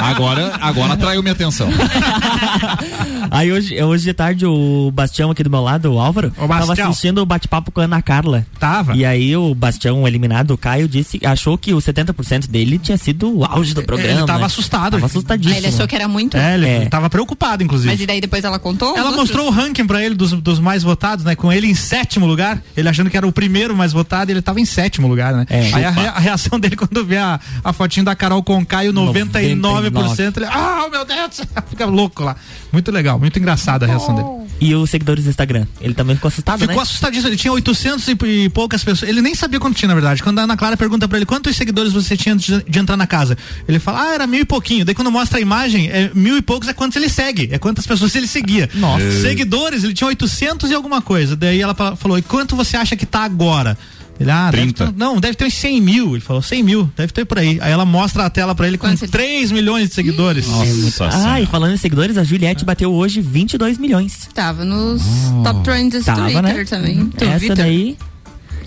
Agora, agora atraiu minha atenção. Aí hoje, hoje de tarde o Bastião aqui do meu lado, o Álvaro, tava Bastião. assistindo o bate-papo com a Ana Carla. Tava. E aí o Bastião eliminado, o Caio, disse, achou que o 70% dele tinha sido o auge do programa. Ele tava assustado. Tava assustadíssimo. ele achou que era muito. É, ele É. tava preocupado, inclusive. Mas e daí depois ela contou? os Ela outros? mostrou o ranking pra ele dos, dos mais votados, né? Com ele em sétimo lugar, ele achando que era o primeiro mais votado, e ele tava em sétimo lugar, né? É. Aí a, a reação dele quando vê a, a fotinho da Carol Concaio, 99%, ele, ah, meu Deus, fica louco lá. Muito legal, muito engraçada a reação dele. E os seguidores do Instagram. Ele também ficou assustado, Ficou né? assustadíssimo, ele tinha 800 e, e poucas pessoas. Ele nem sabia quanto tinha, na verdade. Quando a Ana Clara pergunta pra ele quantos seguidores você tinha antes de, entrar na casa, ele fala, ah, era mil e pouquinho. Daí quando mostra a imagem, é, mil e poucos é quantos ele segue, é quantas pessoas ele seguia. Nossa. Seguidores, ele tinha 800 e alguma coisa. Daí ela fa- falou, e quanto você acha que tá agora? Ele, ah, deve 30. ter- não, deve ter uns 100 mil. Ele falou, 100 mil, deve ter por aí. Aí ela mostra a tela pra ele com Quantos ele- 3 milhões de seguidores. Nossa Ah, e falando em seguidores, a Juliette bateu hoje 22 milhões. Tava nos top trends do Twitter né? também. Essa Twitter. daí.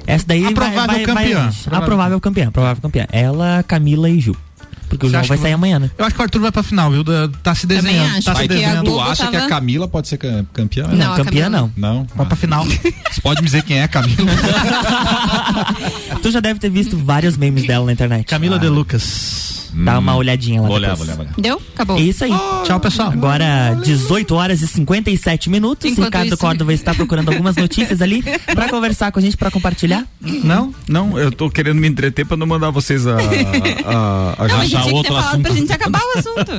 Essa daí A vai- provável vai, vai campeã. longe. A provável campeã, a provável campeã. Ela, Camila e Ju. Porque o Você vai que sair vai- amanhã, né? Eu acho que o Arthur vai pra final, viu? Tá se desenhando. acho, tá se desenhando. Tu acha que tava- a Camila pode ser cam- campeã? Não, Não, campeã não. Não? Vai pra final. Você pode me dizer quem é a Camila? tu já deve ter visto vários memes dela na internet. Camila de Lucas. Dá uma olhadinha lá Vou olhar, depois. vou olhar, vou olhar. Deu? Acabou. É isso aí. Tchau, pessoal. Agora, 18 horas e 57 minutos. Enquanto Ricardo isso- Córdova está procurando algumas notícias ali pra conversar com a gente, pra compartilhar. Não, não, eu tô querendo me entreter pra não mandar vocês a, a, a, a Não, a gente tinha achar que ter outro falado assunto. pra gente acabar o assunto.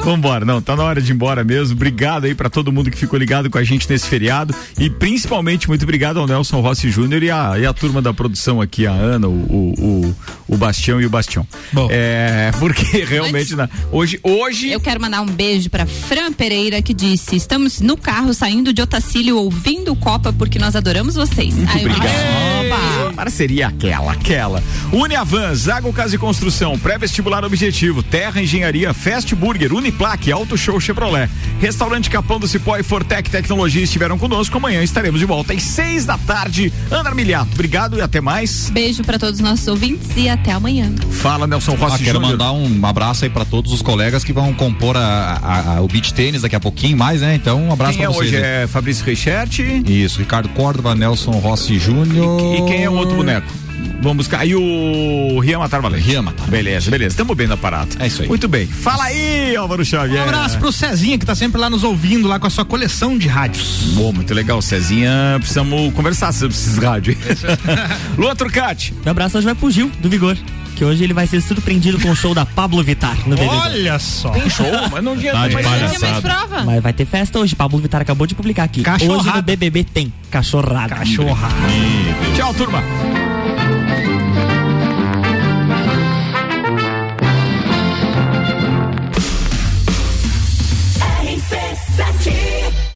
Vambora, não, tá na hora de ir embora mesmo. Obrigado aí pra todo mundo que ficou ligado com a gente nesse feriado. E principalmente muito obrigado ao Nelson Rossi Júnior e a, e a turma da produção aqui, a Ana, o, o, o, o Bastião e o Bastião. Bom. É, porque realmente, na- hoje, hoje. Eu quero mandar um beijo pra Fran Pereira que disse: estamos no carro saindo de Otacílio ouvindo o Copa porque nós adoramos vocês. Ai, Obrigado. Opa! Parceria aquela, aquela. Uniavan, Zago Casa e Construção, pré-vestibular objetivo, Terra Engenharia, Fast Burger, Uniplaque, Auto Show Chevrolet, Restaurante Capão do Cipó e Fortec Tecnologia estiveram conosco. Amanhã estaremos de volta às seis da tarde. Ana Miliato, obrigado e até mais. Beijo pra todos os nossos ouvintes e até amanhã. Fala, Nelson Ah, Rossi quero Júnior. mandar um abraço aí pra todos os colegas que vão compor a, a- a- o beach tênis daqui a pouquinho mais, né? Então, um abraço Quem pra é vocês. hoje? aí. É Fabrício Reichert. Isso, Ricardo Córdova, Nelson Rossi Júnior. E quem é o outro boneco? Vamos buscar. E o Rian Matar Valente. Rian Matar. Beleza, beleza. Tamo bem no aparato. É isso aí. Muito bem. Fala aí, Álvaro Xavier. Um abraço pro Cezinha, que tá sempre lá nos ouvindo, lá com a sua coleção de rádios. Boa, muito legal, Cezinha. Precisamos conversar sobre esses rádios. Lua Trucati. Meu abraço hoje vai pro Gil, do Vigor. Que hoje ele vai ser surpreendido com o show da Pablo Vittar no BBB. Olha só. Tem show, mas não tinha Tá de mas palhaçada. tinha mais prova. Mas vai ter festa hoje. Pablo Vittar acabou de publicar aqui. Cachorrada. Hoje no BBB tem cachorrada. Cachorrada. Tchau, turma.